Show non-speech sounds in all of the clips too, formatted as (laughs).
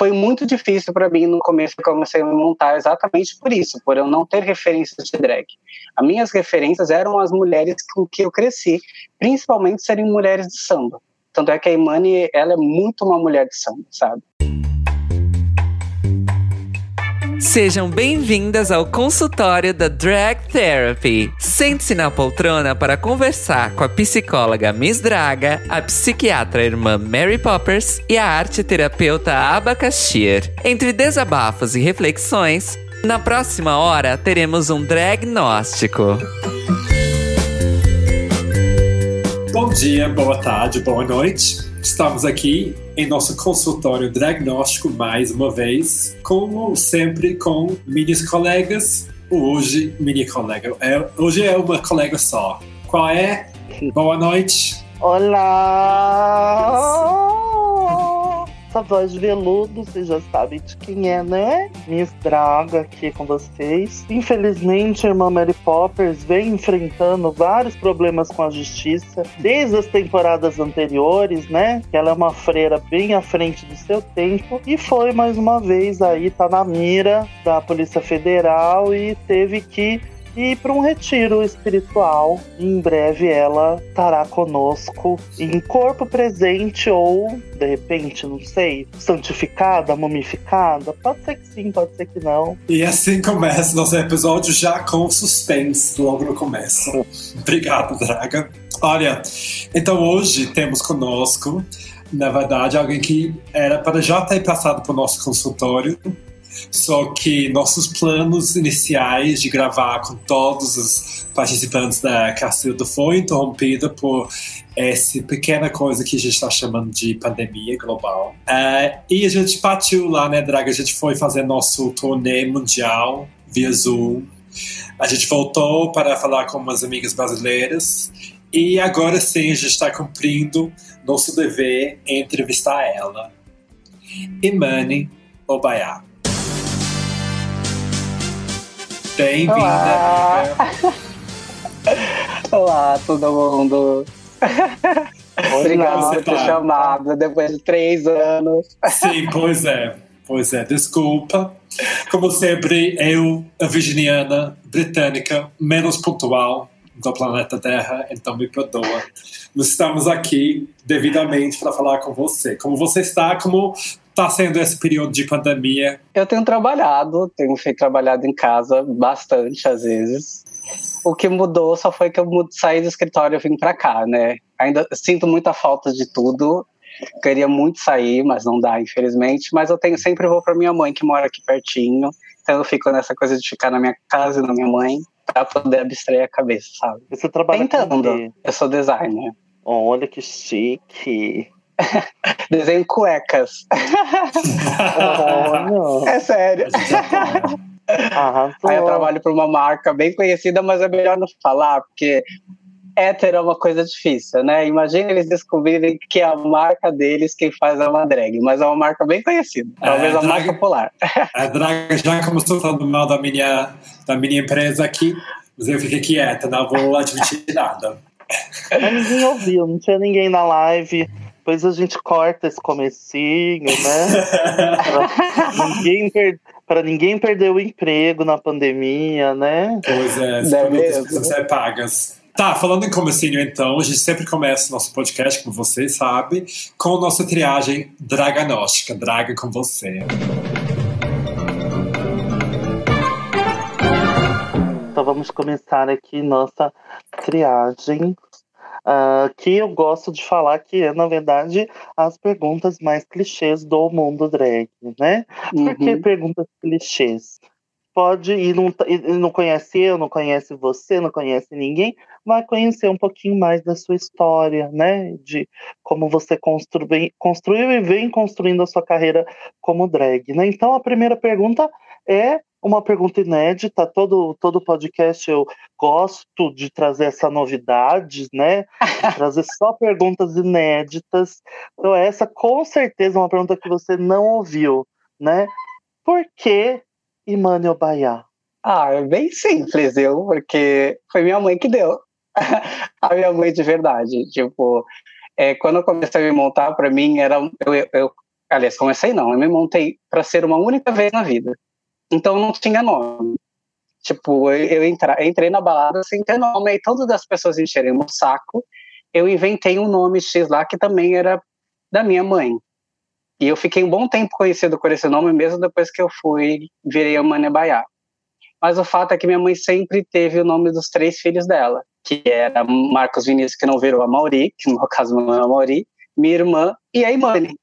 foi muito difícil para mim no começo que eu comecei a me montar exatamente por isso, por eu não ter referências de drag. As minhas referências eram as mulheres com que eu cresci, principalmente serem mulheres de samba. Tanto é que a Imani, ela é muito uma mulher de samba, sabe? Sejam bem-vindas ao consultório da Drag Therapy. Sente-se na poltrona para conversar com a psicóloga Miss Draga, a psiquiatra irmã Mary Poppers e a arte terapeuta Abacaxir. Entre desabafos e reflexões, na próxima hora teremos um dragnóstico. Bom dia, boa tarde, boa noite. Estamos aqui em nosso consultório diagnóstico mais uma vez, como sempre com minhas colegas. Hoje, mini colega, é, hoje é uma colega só. Qual é? Boa noite. Olá! Essa voz de veludo, vocês já sabem de quem é, né? Minha estraga aqui com vocês. Infelizmente, a irmã Mary Poppers vem enfrentando vários problemas com a justiça desde as temporadas anteriores, né? Ela é uma freira bem à frente do seu tempo e foi mais uma vez aí, tá na mira da Polícia Federal e teve que e para um retiro espiritual. Em breve ela estará conosco em corpo presente ou, de repente, não sei, santificada, mumificada. Pode ser que sim, pode ser que não. E assim começa nosso episódio já com suspense logo no começo. Obrigado, Draga. Olha, então hoje temos conosco, na verdade, alguém que era para já ter passado por nosso consultório, só que nossos planos iniciais de gravar com todos os participantes da Cacilda foi interrompida por essa pequena coisa que a gente está chamando de pandemia global. Uh, e a gente partiu lá, né, Draga? A gente foi fazer nosso turnê mundial via Zoom. A gente voltou para falar com umas amigas brasileiras e agora sim a gente está cumprindo nosso dever entrevistar ela. Imani Obayá. Bem-vinda. Olá. Olá, todo mundo. Obrigado por ter chamado depois de três anos. Sim, pois é. Pois é, desculpa. Como sempre, eu, a virginiana britânica, menos pontual do planeta Terra, então me perdoa. Nós estamos aqui devidamente para falar com você. Como você está, como está sendo esse período de pandemia? Eu tenho trabalhado, tenho feito trabalhado em casa bastante às vezes. O que mudou só foi que eu saí do escritório e vim para cá, né? Ainda sinto muita falta de tudo. Queria muito sair, mas não dá, infelizmente. Mas eu tenho sempre vou para minha mãe que mora aqui pertinho. Então eu fico nessa coisa de ficar na minha casa e na minha mãe para poder abstrair a cabeça, sabe? Você trabalha Tentando. Eu sou designer. Olha que chique. (laughs) Desenho cuecas. (laughs) oh, é sério. Aí eu trabalho para uma marca bem conhecida, mas é melhor não falar, porque hétero é uma coisa difícil, né? Imagina eles descobrirem que é a marca deles quem faz é uma drag, mas é uma marca bem conhecida, talvez é, a marca popular. (laughs) A drag já começou falando mal da minha, da minha empresa aqui, mas eu fiquei quieta, não vou admitir nada. Mas ninguém ouviu, não tinha ninguém na live. Depois a gente corta esse comecinho, né? (laughs) pra, ninguém per... pra ninguém perder o emprego na pandemia, né? Pois é, as precisam ser pagas. Tá, falando em comecinho então, a gente sempre começa nosso podcast, como vocês sabem, com a nossa triagem draganóstica, draga com você. Então vamos começar aqui nossa triagem uh, que eu gosto de falar que é, na verdade, as perguntas mais clichês do mundo drag, né? Uhum. Por que uhum. perguntas clichês? Pode e não, e não conhece eu, não conhece você, não conhece ninguém, vai conhecer um pouquinho mais da sua história, né? De como você construi, construiu e vem construindo a sua carreira como drag, né? Então a primeira pergunta é uma pergunta inédita. Todo, todo podcast eu gosto de trazer essa novidade, né? (laughs) trazer só perguntas inéditas. Então, essa com certeza é uma pergunta que você não ouviu, né? Por que Imani Obayá? Ah, é bem simples, eu, porque foi minha mãe que deu. (laughs) a minha mãe de verdade. Tipo, é, quando eu comecei a me montar, para mim, era eu, eu Aliás, comecei não, eu me montei para ser uma única vez na vida. Então não tinha nome. Tipo, eu, eu entrei na balada sem ter nome, e todas as pessoas encherem o saco. Eu inventei um nome X lá que também era da minha mãe. E eu fiquei um bom tempo conhecido por esse nome, mesmo depois que eu fui, virei a Mania Baiá. Mas o fato é que minha mãe sempre teve o nome dos três filhos dela, que era Marcos Vinícius, que não virou a Mauri, que no caso não é a Mauri, minha irmã e a Imani.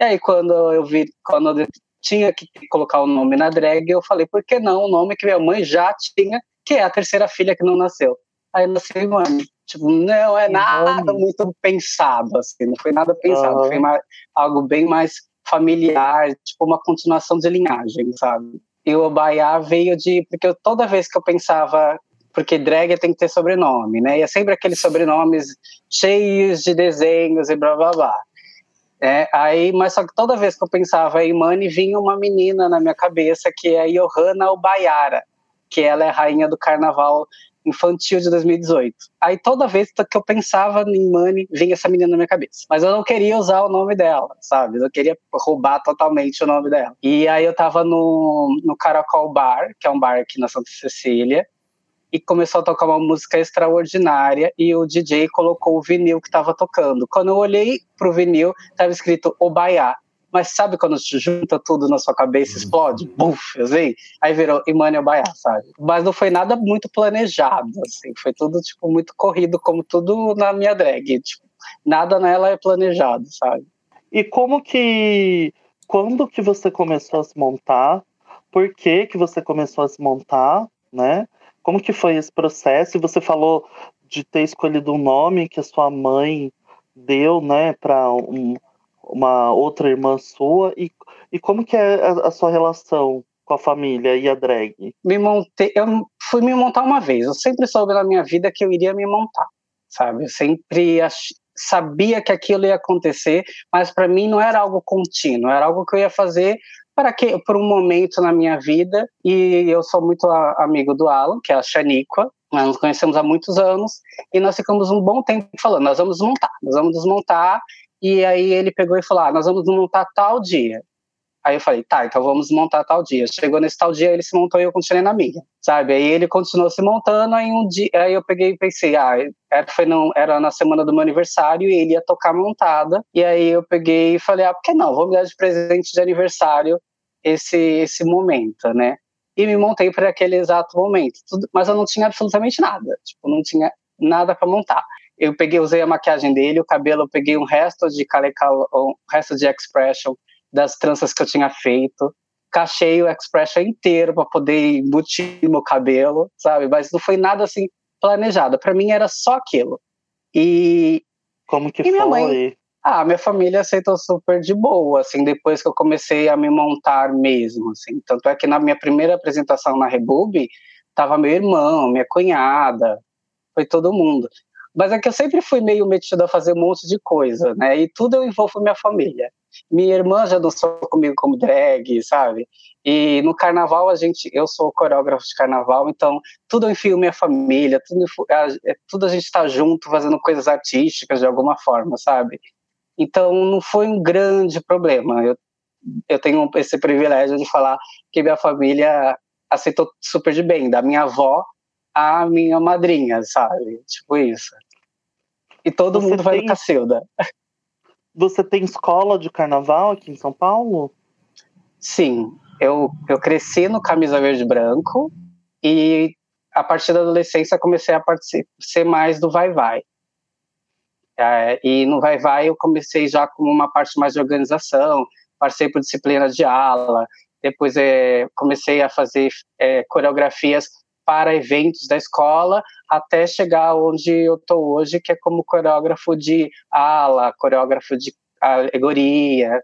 E aí, quando eu vi, quando eu tinha que colocar o nome na drag, eu falei, por que não o nome que minha mãe já tinha, que é a terceira filha que não nasceu? Aí nasceu Imani. Tipo, não é nada muito pensado, assim, não foi nada pensado, uhum. foi mais, algo bem mais familiar, tipo uma continuação de linhagem, sabe? E o Baiá veio de. Porque eu, toda vez que eu pensava. Porque drag tem que ter sobrenome, né? E é sempre aqueles sobrenomes cheios de desenhos e blá blá blá. É, aí, mas só que toda vez que eu pensava em Mani, vinha uma menina na minha cabeça que é a Johanna Ubaiara, que ela é rainha do carnaval infantil de 2018. Aí toda vez que eu pensava em Money, vinha essa menina na minha cabeça. Mas eu não queria usar o nome dela, sabe? Eu queria roubar totalmente o nome dela. E aí eu tava no, no Caracol Bar, que é um bar aqui na Santa Cecília, e começou a tocar uma música extraordinária e o DJ colocou o vinil que estava tocando. Quando eu olhei pro vinil, estava escrito Obaiá mas sabe quando se junta tudo na sua cabeça, explode? Buf, assim, aí virou Emmanuel Baiá, sabe? Mas não foi nada muito planejado, assim, foi tudo, tipo, muito corrido, como tudo na minha drag, tipo, nada nela é planejado, sabe? E como que, quando que você começou a se montar? Por que que você começou a se montar, né? Como que foi esse processo? E você falou de ter escolhido um nome que a sua mãe deu, né, para um, uma outra irmã sua e, e como que é a, a, sua relação com a família e a drag? Me montei, eu fui me montar uma vez. Eu sempre soube na minha vida que eu iria me montar, sabe? Eu sempre ach, sabia que aquilo ia acontecer, mas para mim não era algo contínuo, era algo que eu ia fazer para que por um momento na minha vida. E eu sou muito a, amigo do Alan, que é a Xaniqua, nós nos conhecemos há muitos anos e nós ficamos um bom tempo falando, nós vamos montar, nós vamos desmontar e aí ele pegou e falou: ah, nós vamos montar tal dia. Aí eu falei, tá, então vamos montar tal dia. Chegou nesse tal dia, ele se montou e eu continuei na minha, sabe? Aí ele continuou se montando, aí um dia, aí eu peguei e pensei, ah, era, foi não, era na semana do meu aniversário e ele ia tocar montada. E aí eu peguei e falei, ah, por que não? Vou me dar de presente de aniversário esse, esse momento, né? E me montei para aquele exato momento. Tudo, mas eu não tinha absolutamente nada, tipo, não tinha nada para montar eu peguei, usei a maquiagem dele, o cabelo, eu peguei um resto de calecal, um resto de expression das tranças que eu tinha feito, cachei o expression inteiro para poder embutir meu cabelo, sabe? Mas não foi nada assim planejado. Para mim era só aquilo. E como que e foi? Minha mãe, ah, minha família aceitou super de boa, assim, depois que eu comecei a me montar mesmo, assim. Tanto é que na minha primeira apresentação na Rebub, tava meu irmão, minha cunhada, foi todo mundo. Mas é que eu sempre fui meio metido a fazer um monte de coisa, né? E tudo eu envolvo minha família. Minha irmã já dançou comigo como drag, sabe? E no carnaval a gente, eu sou coreógrafo de carnaval, então tudo eu enfio minha família, tudo, é, tudo a gente está junto fazendo coisas artísticas de alguma forma, sabe? Então não foi um grande problema. Eu, eu tenho esse privilégio de falar que minha família aceitou super de bem, da minha avó a minha madrinha, sabe? Tipo isso. E todo você mundo vai tem... no Cacilda. Você tem escola de carnaval aqui em São Paulo? Sim. Eu, eu cresci no Camisa Verde Branco e a partir da adolescência comecei a participar mais do Vai Vai. É, e no Vai Vai eu comecei já com uma parte mais de organização, passei por disciplina de ala, depois é, comecei a fazer é, coreografias para eventos da escola até chegar onde eu estou hoje, que é como coreógrafo de ala, coreógrafo de alegoria.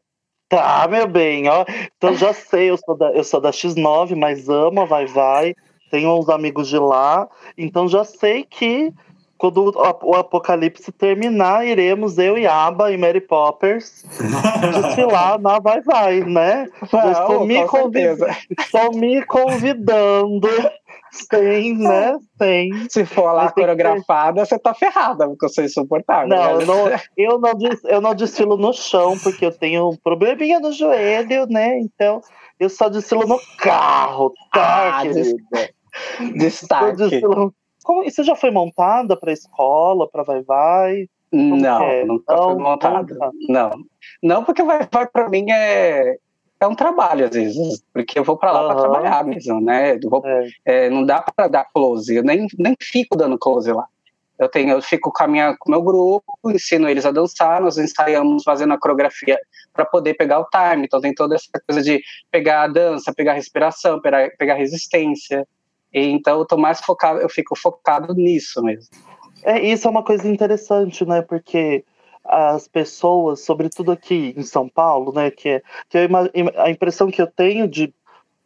Tá, meu bem, ó. Então já (laughs) sei, eu sou da, eu sou da X9, mas amo a Vai Vai, tenho uns amigos de lá, então já sei que quando o apocalipse terminar, iremos eu e Aba e Mary Poppers (laughs) desfilar na Vai Vai, né? Não, (laughs) estou, me convid... estou me convidando. Sem, (laughs) né? Sem. Se for lá coreografada, você tá ferrada, porque eu sou insuportável. Não, né? não, (laughs) eu, não eu não desfilo no chão, porque eu tenho um probleminha no joelho, né? Então, eu só desfilo no carro, tá, ah, querida? Destaque. Desfilo... Como, e você já foi montada para escola, para Vai Vai? Como não, é? nunca não, fui montada. Não. Não, porque Vai Vai para mim é, é um trabalho às vezes, porque eu vou para lá uhum. para trabalhar mesmo, né? Vou, é. É, não dá para dar close, eu nem, nem fico dando close lá. Eu tenho, eu fico com, a minha, com o meu grupo, ensino eles a dançar, nós ensaiamos fazendo a coreografia para poder pegar o time. Então tem toda essa coisa de pegar a dança, pegar a respiração, pegar, pegar a resistência. Então eu tô mais focado, eu fico focado nisso mesmo. É, isso é uma coisa interessante, né? Porque as pessoas, sobretudo aqui em São Paulo, né, que, é, que é a impressão que eu tenho de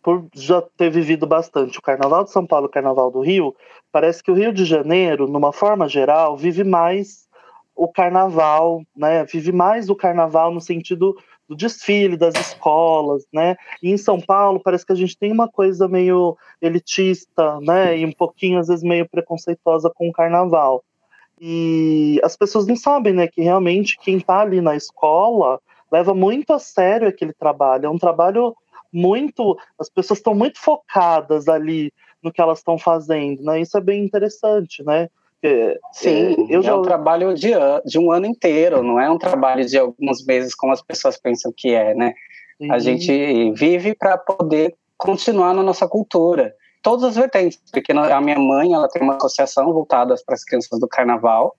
por já ter vivido bastante o Carnaval de São Paulo e o Carnaval do Rio, parece que o Rio de Janeiro, numa forma geral, vive mais o Carnaval, né? Vive mais o Carnaval no sentido do desfile das escolas, né? E em São Paulo parece que a gente tem uma coisa meio elitista, né? E um pouquinho às vezes meio preconceituosa com o carnaval. E as pessoas não sabem, né, que realmente quem está ali na escola leva muito a sério aquele trabalho. É um trabalho muito, as pessoas estão muito focadas ali no que elas estão fazendo, né? Isso é bem interessante, né? Sim, eu é já... é um trabalho de, de um ano inteiro, não é um trabalho de alguns meses como as pessoas pensam que é, né? Uhum. A gente vive para poder continuar na nossa cultura, todas as vertentes, porque a minha mãe ela tem uma associação voltada para as crianças do Carnaval,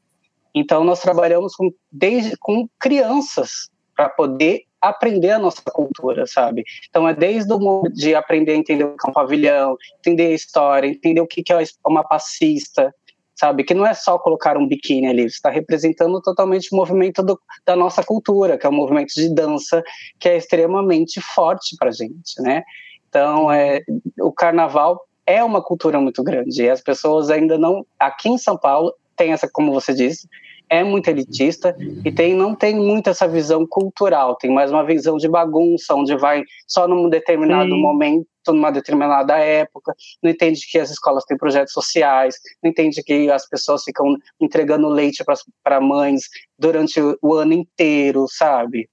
então nós trabalhamos com desde com crianças para poder aprender a nossa cultura, sabe? Então é desde o de aprender a entender o que é um pavilhão, entender a história, entender o que é uma passista, sabe? Que não é só colocar um biquíni ali, está representando totalmente o movimento do, da nossa cultura, que é um movimento de dança que é extremamente forte para gente, né? Então, é, o carnaval é uma cultura muito grande e as pessoas ainda não, aqui em São Paulo, tem essa, como você disse, é muito elitista e tem, não tem muito essa visão cultural, tem mais uma visão de bagunça, onde vai só num determinado Sim. momento numa determinada época, não entende que as escolas têm projetos sociais, não entende que as pessoas ficam entregando leite para mães durante o ano inteiro, sabe?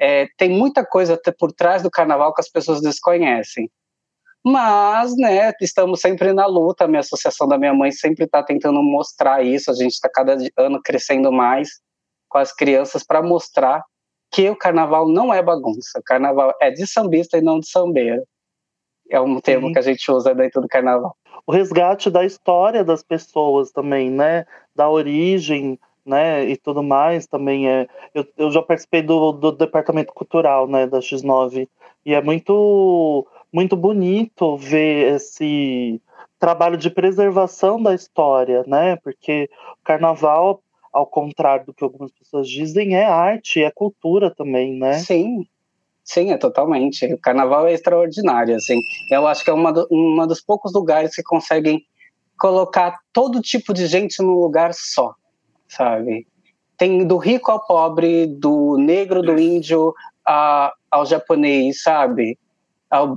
É, tem muita coisa por trás do carnaval que as pessoas desconhecem. Mas, né, estamos sempre na luta. A minha associação da minha mãe sempre está tentando mostrar isso. A gente está cada ano crescendo mais com as crianças para mostrar que o carnaval não é bagunça. O carnaval é de sambista e não de sambeiro é um termo Sim. que a gente usa dentro do carnaval. O resgate da história das pessoas também, né? Da origem, né? E tudo mais também é. Eu, eu já participei do, do departamento cultural, né? Da X9 e é muito muito bonito ver esse trabalho de preservação da história, né? Porque o carnaval, ao contrário do que algumas pessoas dizem, é arte, é cultura também, né? Sim, Sim, é totalmente. O carnaval é extraordinário, assim. Eu acho que é uma, do, uma dos poucos lugares que conseguem colocar todo tipo de gente num lugar só, sabe? Tem do rico ao pobre, do negro, do índio a, ao japonês, sabe?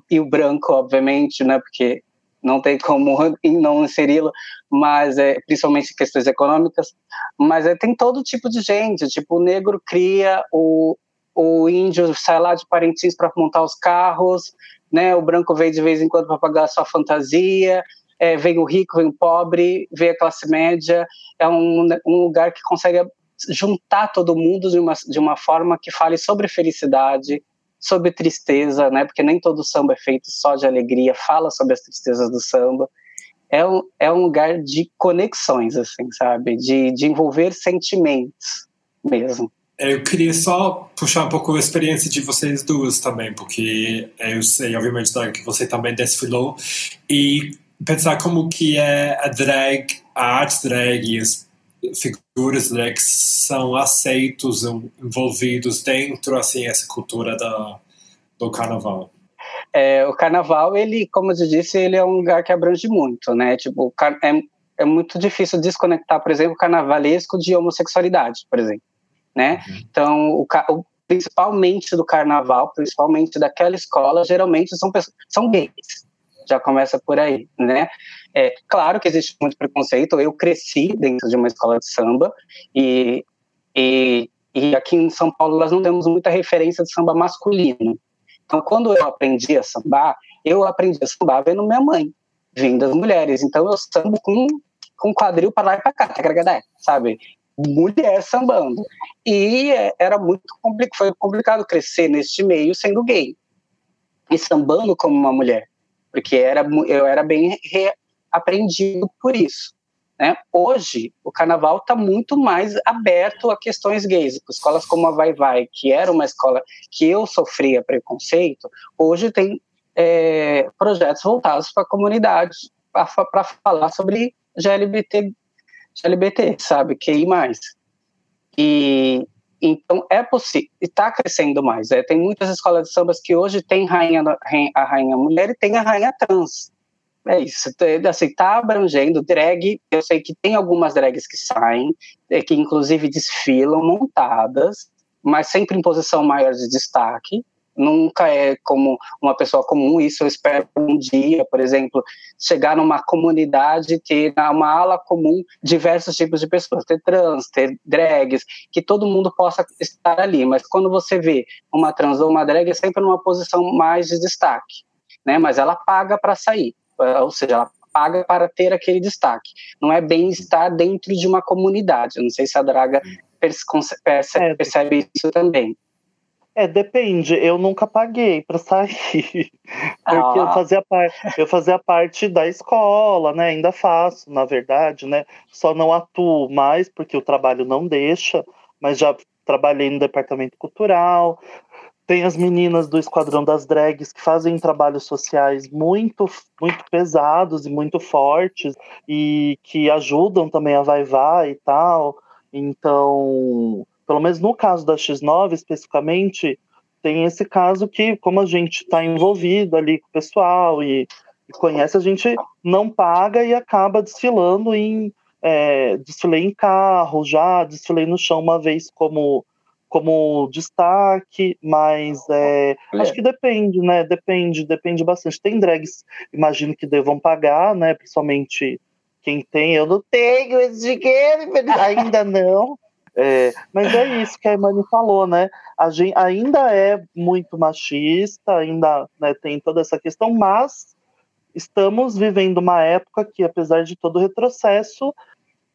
E o branco, obviamente, né? Porque não tem como (laughs) não inseri-lo, mas é, principalmente questões econômicas, mas é, tem todo tipo de gente, tipo o negro cria o, o índio sai lá de Parintins para montar os carros, né? O branco vem de vez em quando para pagar a sua fantasia, é, vem o rico, vem o pobre, vem a classe média. É um, um lugar que consegue juntar todo mundo de uma, de uma forma que fale sobre felicidade, sobre tristeza, né? Porque nem todo samba é feito só de alegria, fala sobre as tristezas do samba. É um, é um lugar de conexões, assim, sabe? De, de envolver sentimentos mesmo. Eu queria só puxar um pouco a experiência de vocês duas também, porque eu sei, obviamente, que você também desfilou, e pensar como que é a drag, a arte drag e figuras drag são aceitos, envolvidos dentro, assim, essa cultura da, do carnaval. É, o carnaval, ele, como eu disse, ele é um lugar que abrange muito, né? Tipo, é, é muito difícil desconectar, por exemplo, o carnavalesco de homossexualidade, por exemplo, né? Uhum. Então, o, o, principalmente do carnaval, principalmente daquela escola, geralmente são pessoas, são gays. Já começa por aí, né? É claro que existe muito preconceito. Eu cresci dentro de uma escola de samba e, e, e aqui em São Paulo nós não temos muita referência de samba masculino. Então, quando eu aprendi a sambar, eu aprendi a sambar vendo minha mãe, vindo das mulheres. Então, eu sambo com, com quadril para lá e para cá, sabe? Mulher sambando. E é, era muito complicado, foi complicado crescer neste meio sendo gay e sambando como uma mulher, porque era, eu era bem reaprendido por isso. Né? Hoje, o carnaval está muito mais aberto a questões gays. Escolas como a Vai Vai, que era uma escola que eu sofria preconceito, hoje tem é, projetos voltados para a comunidade, para falar sobre GLBT, GLBT, sabe? QI+. E, então é possível, e está crescendo mais. É, tem muitas escolas de sambas que hoje tem rainha, a rainha mulher e tem a rainha trans. É isso, assim, tá abrangendo drag, eu sei que tem algumas drags que saem, é, que inclusive desfilam montadas, mas sempre em posição maior de destaque, nunca é como uma pessoa comum, isso eu espero um dia, por exemplo, chegar numa comunidade, ter uma ala comum diversos tipos de pessoas, ter trans, ter drags, que todo mundo possa estar ali, mas quando você vê uma trans ou uma drag, é sempre numa posição mais de destaque, né, mas ela paga para sair, ou seja, ela paga para ter aquele destaque. Não é bem estar dentro de uma comunidade. Eu não sei se a Draga percebe, é. percebe isso também. É, depende. Eu nunca paguei para sair. (laughs) Porque ah. eu, fazia eu fazia parte da escola, né? Ainda faço, na verdade, né? Só não atuo mais porque o trabalho não deixa, mas já trabalhei no departamento cultural, tem as meninas do Esquadrão das Drags que fazem trabalhos sociais muito, muito pesados e muito fortes e que ajudam também a Vai Vai e tal. Então, pelo menos no caso da X9 especificamente, tem esse caso que, como a gente está envolvido ali com o pessoal e, e, conhece, a gente não paga e acaba desfilando em. É, desfilei em carro já, desfilei no chão uma vez como como destaque, mas é, acho que depende, né? Depende, depende bastante. Tem drags, imagino que devam pagar, né? Principalmente quem tem. Eu não tenho esse dinheiro, (laughs) ainda não. É, mas é isso que a Imani falou, né? A gente ainda é muito machista, ainda né, tem toda essa questão, mas estamos vivendo uma época que, apesar de todo o retrocesso,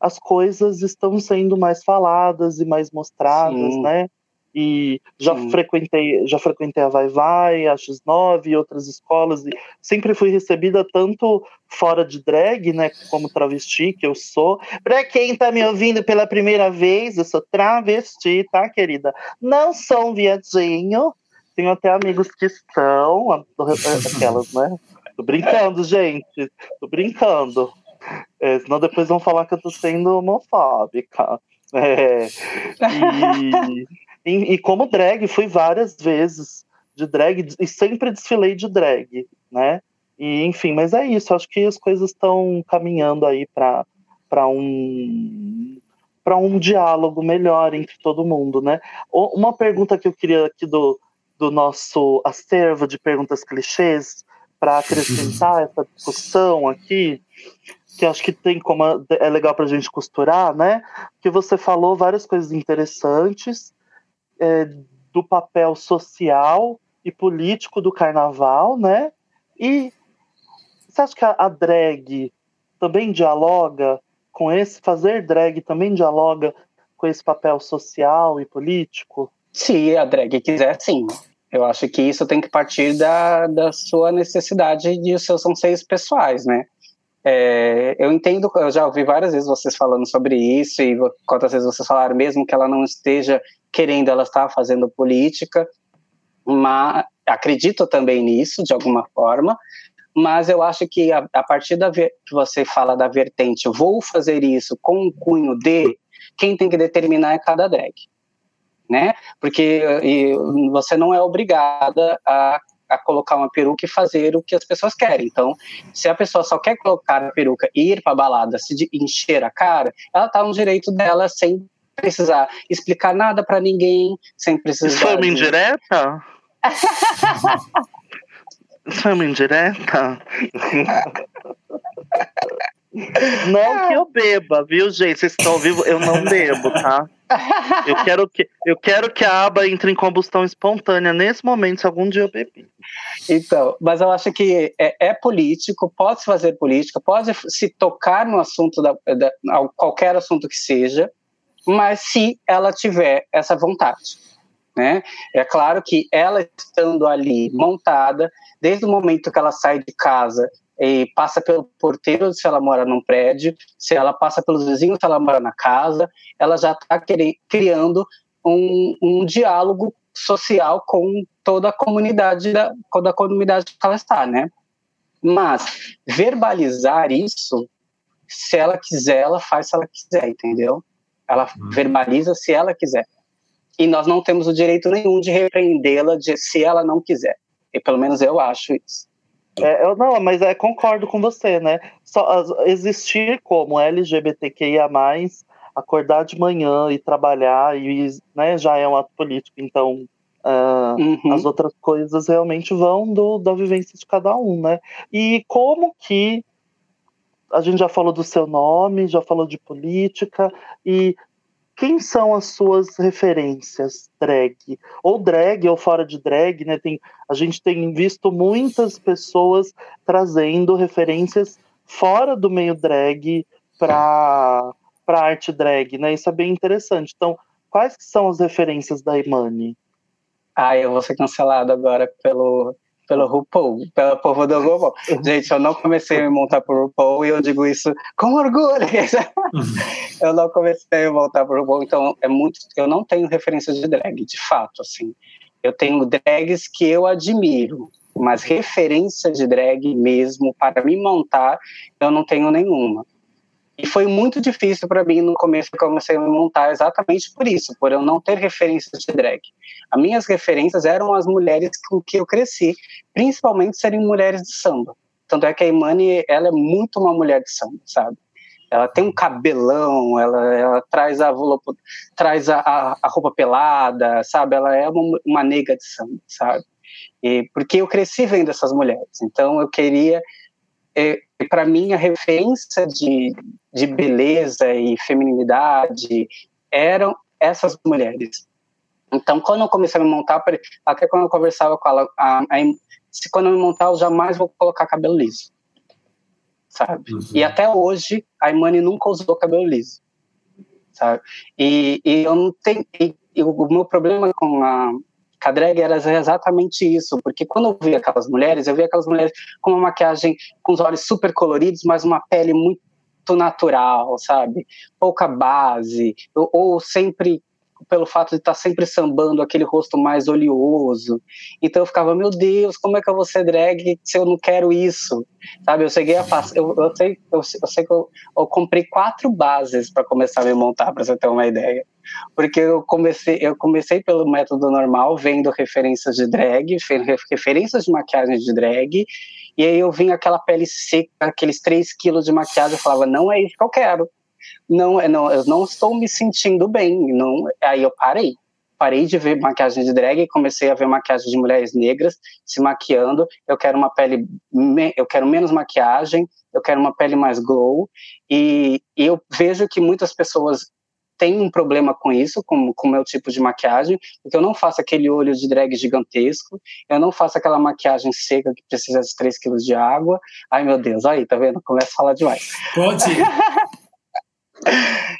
as coisas estão sendo mais faladas e mais mostradas, Sim. né? E já Sim. frequentei, já frequentei a Vai Vai, a X9 e outras escolas, e sempre fui recebida tanto fora de drag, né, como travesti, que eu sou. Para quem tá me ouvindo pela primeira vez, eu sou travesti, tá, querida? Não sou um viadinho, tenho até amigos que são, aquelas, né? Tô brincando, gente, tô brincando. É, senão depois vão falar que eu tô sendo homofóbica. É, e, e, e, como drag, fui várias vezes de drag e sempre desfilei de drag, né? E, enfim, mas é isso. Acho que as coisas estão caminhando aí para um para um diálogo melhor entre todo mundo, né? Uma pergunta que eu queria aqui do, do nosso acervo de perguntas clichês para acrescentar (laughs) essa discussão aqui que acho que tem como é legal para a gente costurar, né? Que você falou várias coisas interessantes é, do papel social e político do carnaval, né? E você acha que a, a drag também dialoga com esse fazer drag também dialoga com esse papel social e político? Se a drag quiser, sim. Eu acho que isso tem que partir da, da sua necessidade e dos seus anseios pessoais, né? É, eu entendo, eu já ouvi várias vezes vocês falando sobre isso e quantas vezes vocês falaram mesmo que ela não esteja querendo, ela está fazendo política, mas acredito também nisso de alguma forma, mas eu acho que a, a partir da que você fala da vertente, vou fazer isso com o cunho de, quem tem que determinar é cada drag, né? Porque e, você não é obrigada a, a colocar uma peruca e fazer o que as pessoas querem. Então, se a pessoa só quer colocar a peruca e ir para balada, se encher a cara, ela está no direito dela sem precisar explicar nada para ninguém, sem precisar. Isso foi uma indireta? (laughs) Isso foi uma indireta? (laughs) Não que eu beba, viu, gente? Vocês estão vivos? Eu não bebo, tá? Eu quero que, eu quero que a aba entre em combustão espontânea nesse momento, se algum dia eu bebi. Então, mas eu acho que é, é político, pode fazer política, pode se tocar no assunto, da, da, qualquer assunto que seja, mas se ela tiver essa vontade. Né? É claro que ela estando ali montada, desde o momento que ela sai de casa e passa pelo porteiro se ela mora num prédio, se ela passa pelos vizinhos se ela mora na casa, ela já está criando um, um, diálogo social com toda a comunidade da, toda a comunidade que ela está, né? Mas verbalizar isso, se ela quiser, ela faz se ela quiser, entendeu? Ela uhum. verbaliza se ela quiser. E nós não temos o direito nenhum de repreendê-la se ela não quiser. E pelo menos eu acho isso. É, eu, não, mas é, concordo com você, né? Só, existir como LGBTQIA, acordar de manhã e trabalhar, e, né, já é um ato político, então uh, uhum. as outras coisas realmente vão do, da vivência de cada um, né? E como que a gente já falou do seu nome, já falou de política, e quem são as suas referências drag? Ou drag, ou fora de drag, né? Tem, a gente tem visto muitas pessoas trazendo referências fora do meio drag para para arte drag, né? Isso é bem interessante. Então, quais são as referências da Imani? Ah, eu vou ser cancelado agora pelo pelo RuPaul, pela povo do RuPaul. Gente, eu não comecei a me montar por RuPaul e eu digo isso com orgulho. (laughs) eu não comecei a me montar por RuPaul, então é muito. Eu não tenho referências de drag, de fato, assim. Eu tenho drags que eu admiro, mas referência de drag mesmo para me montar, eu não tenho nenhuma. E foi muito difícil para mim no começo que eu comecei a me montar exatamente por isso, por eu não ter referências de drag. As minhas referências eram as mulheres com que eu cresci, principalmente serem mulheres de samba. Tanto é que a Imani, ela é muito uma mulher de samba, sabe? Ela tem um cabelão, ela, ela traz, a, traz a, a, a, roupa pelada, sabe? Ela é uma, uma nega de samba, sabe? E, porque eu cresci vendo essas mulheres, então eu queria é, para mim a referência de, de beleza e feminilidade eram essas mulheres. Então, quando eu comecei a me montar, até quando eu conversava com ela, a, a, se quando eu me montar, eu jamais vou colocar cabelo liso, sabe? Uhum. E até hoje, a Imani nunca usou cabelo liso, sabe? E, e eu não tenho, e, e o meu problema com a a drag era exatamente isso, porque quando eu via aquelas mulheres, eu via aquelas mulheres com uma maquiagem com os olhos super coloridos, mas uma pele muito natural, sabe? Pouca base, ou, ou sempre pelo fato de estar sempre sambando aquele rosto mais oleoso. Então eu ficava, meu Deus, como é que eu vou ser drag se eu não quero isso? Sabe, eu cheguei a passar, eu, eu, sei, eu, eu sei que eu, eu comprei quatro bases para começar a me montar, para você ter uma ideia. Porque eu comecei, eu comecei pelo método normal, vendo referências de drag, referências de maquiagem de drag, e aí eu vim aquela pele seca, aqueles 3 quilos de maquiagem, eu falava, não é isso que eu quero não, é, não, eu não estou me sentindo bem. Não, aí eu parei. Parei de ver maquiagem de drag e comecei a ver maquiagem de mulheres negras se maquiando. Eu quero uma pele, eu quero menos maquiagem, eu quero uma pele mais glow. E, e eu vejo que muitas pessoas têm um problema com isso, com o meu tipo de maquiagem, porque eu não faço aquele olho de drag gigantesco, eu não faço aquela maquiagem seca que precisa de 3 quilos de água. Ai, meu Deus, aí, tá vendo? Começa a falar demais. Pode. (laughs)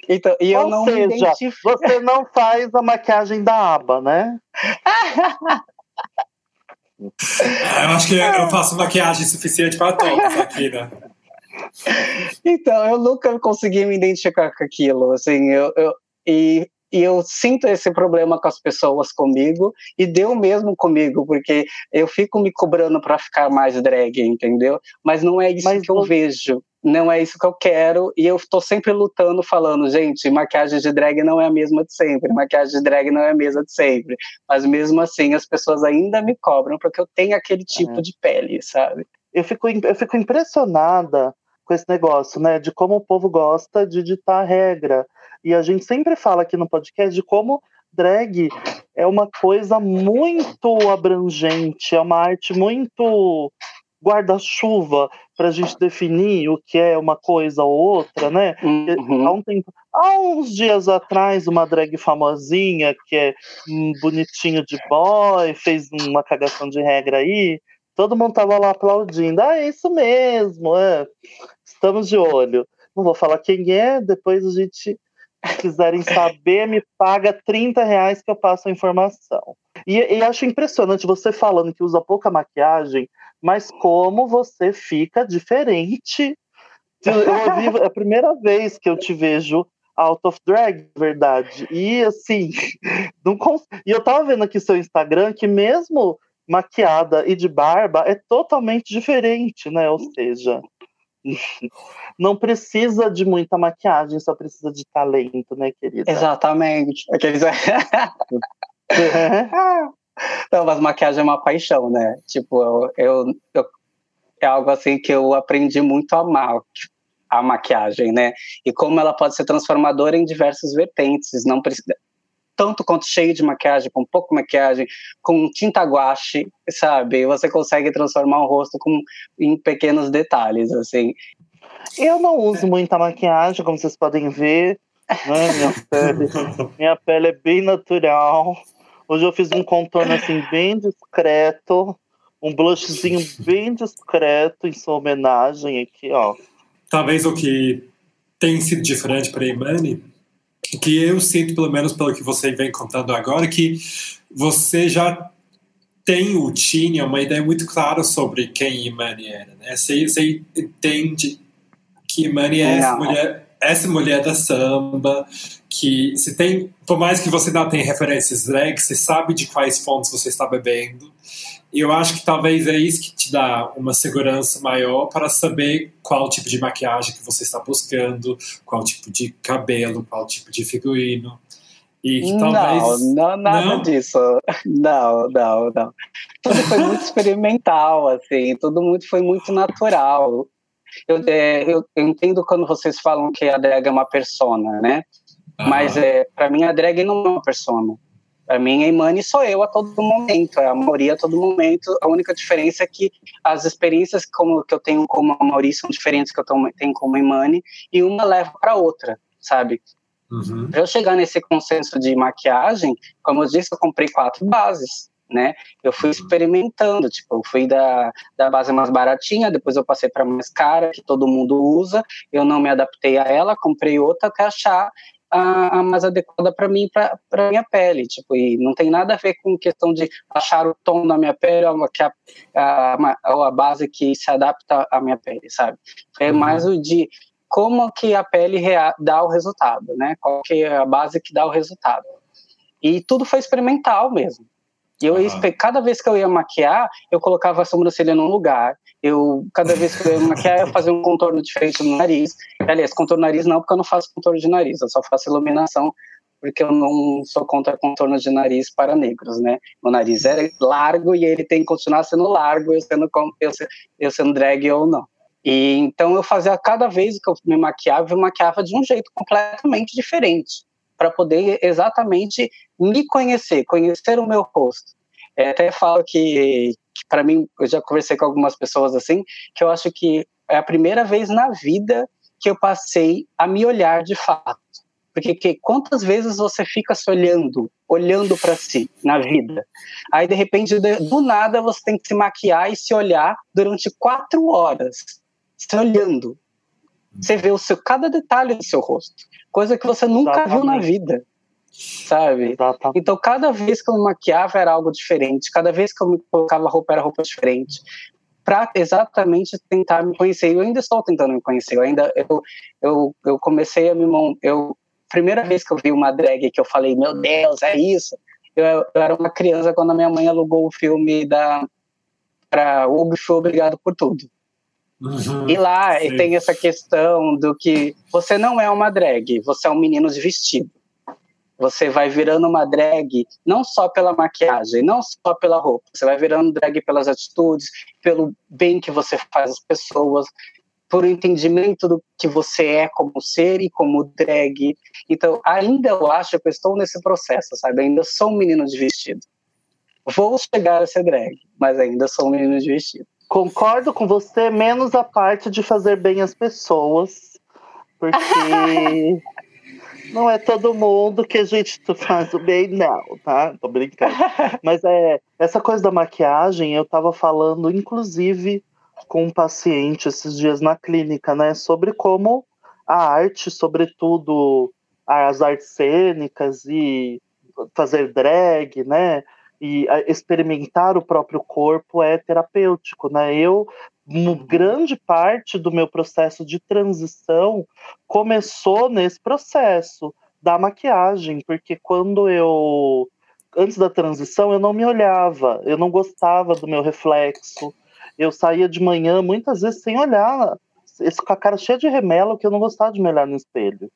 Então, e Ou eu não seja, identifico... você não faz a maquiagem da aba, né? eu acho que eu faço maquiagem suficiente para todos aqui, né? Então, eu nunca consegui me identificar com aquilo, assim, eu, eu e, e eu sinto esse problema com as pessoas comigo e deu mesmo comigo, porque eu fico me cobrando para ficar mais drag, entendeu? Mas não é isso Mas que eu vejo não é isso que eu quero, e eu estou sempre lutando, falando, gente, maquiagem de drag não é a mesma de sempre, maquiagem de drag não é a mesma de sempre. Mas mesmo assim, as pessoas ainda me cobram porque eu tenho aquele tipo é. de pele, sabe? Eu fico, eu fico impressionada com esse negócio, né, de como o povo gosta de ditar regra. E a gente sempre fala aqui no podcast de como drag é uma coisa muito abrangente, é uma arte muito guarda-chuva para a gente definir o que é uma coisa ou outra, né? Uhum. Há, um tempo, há uns dias atrás, uma drag famosinha que é um bonitinho de boy, fez uma cagação de regra aí, todo mundo tava lá aplaudindo. Ah, é isso mesmo, é. estamos de olho. Não vou falar quem é, depois a gente quiserem saber, me paga 30 reais que eu passo a informação. E, e, acho impressionante você falando que usa pouca maquiagem, mas como você fica diferente. Eu é a primeira vez que eu te vejo out of drag, verdade. E assim, (laughs) não cons... e eu tava vendo aqui seu Instagram que mesmo maquiada e de barba é totalmente diferente, né? Ou seja, não precisa de muita maquiagem, só precisa de talento, né, querida? Exatamente. Aqueles... (laughs) Não, mas maquiagem é uma paixão, né? Tipo, eu, eu, eu, é algo assim que eu aprendi muito a amar a maquiagem, né? E como ela pode ser transformadora em diversas vertentes, não precisa tanto quanto cheio de maquiagem, com pouco maquiagem, com tinta guache, sabe? Você consegue transformar o rosto com, em pequenos detalhes, assim. Eu não uso muita maquiagem, como vocês podem ver. Né? Minha, (laughs) pele, minha pele é bem natural. Hoje eu fiz um contorno assim bem discreto, um blushzinho bem discreto em sua homenagem aqui, ó. Talvez o que tem sido diferente para a Imani, que eu sinto, pelo menos pelo que você vem contando agora, que você já tem o tinha uma ideia muito clara sobre quem Imani era, né? Você, você entende que Imani é essa mulher, essa mulher da samba, que se tem, por mais que você não tenha referências drag, você sabe de quais fontes você está bebendo. E eu acho que talvez é isso que te dá uma segurança maior para saber qual tipo de maquiagem que você está buscando, qual tipo de cabelo, qual tipo de figurino. E que talvez. Não, não nada não? disso. Não, não, não. Tudo foi muito experimental, assim, tudo muito, foi muito natural. Eu, é, eu, eu entendo quando vocês falam que a drag é uma persona, né? Mas é, para mim a drag não é uma persona. Para mim a Imani sou eu a todo momento, é a Mauri a todo momento. A única diferença é que as experiências como que eu tenho como a Mauri são diferentes que eu tenho como Imani e uma leva para outra, sabe? Uhum. Para eu chegar nesse consenso de maquiagem, como eu disse, eu comprei quatro bases né? Eu fui experimentando, tipo, eu fui da, da base mais baratinha, depois eu passei para mais cara, que todo mundo usa, eu não me adaptei a ela, comprei outra até achar a, a mais adequada para mim, para minha pele, tipo, e não tem nada a ver com questão de achar o tom da minha pele ou a, a, a, a base que se adapta à minha pele, sabe? Foi uhum. mais o de como que a pele dá o resultado, né? Qual que é a base que dá o resultado. E tudo foi experimental mesmo. E eu, uhum. cada vez que eu ia maquiar, eu colocava a sobrancelha num lugar. Eu, cada vez que eu ia maquiar, eu fazia um contorno diferente no nariz. Aliás, contorno nariz não, porque eu não faço contorno de nariz, eu só faço iluminação, porque eu não sou contra contorno de nariz para negros, né? O nariz é largo e ele tem que continuar sendo largo, eu sendo, eu, eu sendo drag ou não. E então eu fazia cada vez que eu me maquiava, eu maquiava de um jeito completamente diferente para poder exatamente me conhecer, conhecer o meu rosto. É, até falo que, que para mim, eu já conversei com algumas pessoas assim, que eu acho que é a primeira vez na vida que eu passei a me olhar de fato. Porque que, quantas vezes você fica se olhando, olhando para si na vida? Aí, de repente, do nada, você tem que se maquiar e se olhar durante quatro horas, se olhando. Você vê o seu, cada detalhe do seu rosto coisa que você nunca Exatamente. viu na vida, sabe? Exatamente. Então, cada vez que eu me maquiava era algo diferente, cada vez que eu me colocava roupa era roupa diferente, para exatamente tentar me conhecer. Eu ainda estou tentando me conhecer. Eu ainda eu, eu, eu comecei a me eu primeira vez que eu vi uma drag que eu falei, meu Deus, é isso. Eu, eu era uma criança quando a minha mãe alugou o filme da para o Foi Obrigado por Tudo Uhum, e lá sim. tem essa questão do que você não é uma drag, você é um menino de vestido. Você vai virando uma drag não só pela maquiagem, não só pela roupa, você vai virando drag pelas atitudes, pelo bem que você faz às pessoas, por entendimento do que você é como ser e como drag. Então, ainda eu acho que eu estou nesse processo, sabe? Ainda sou um menino de vestido. Vou chegar a ser drag, mas ainda sou um menino de vestido. Concordo com você, menos a parte de fazer bem as pessoas, porque (laughs) não é todo mundo que a gente faz o bem, não, tá? Tô brincando. Mas é essa coisa da maquiagem, eu tava falando, inclusive, com um paciente esses dias na clínica, né? Sobre como a arte, sobretudo as artes cênicas e fazer drag, né? E experimentar o próprio corpo é terapêutico, né? Eu, grande parte do meu processo de transição começou nesse processo da maquiagem, porque quando eu antes da transição eu não me olhava, eu não gostava do meu reflexo. Eu saía de manhã muitas vezes sem olhar, com a cara cheia de remelo que eu não gostava de me olhar no espelho.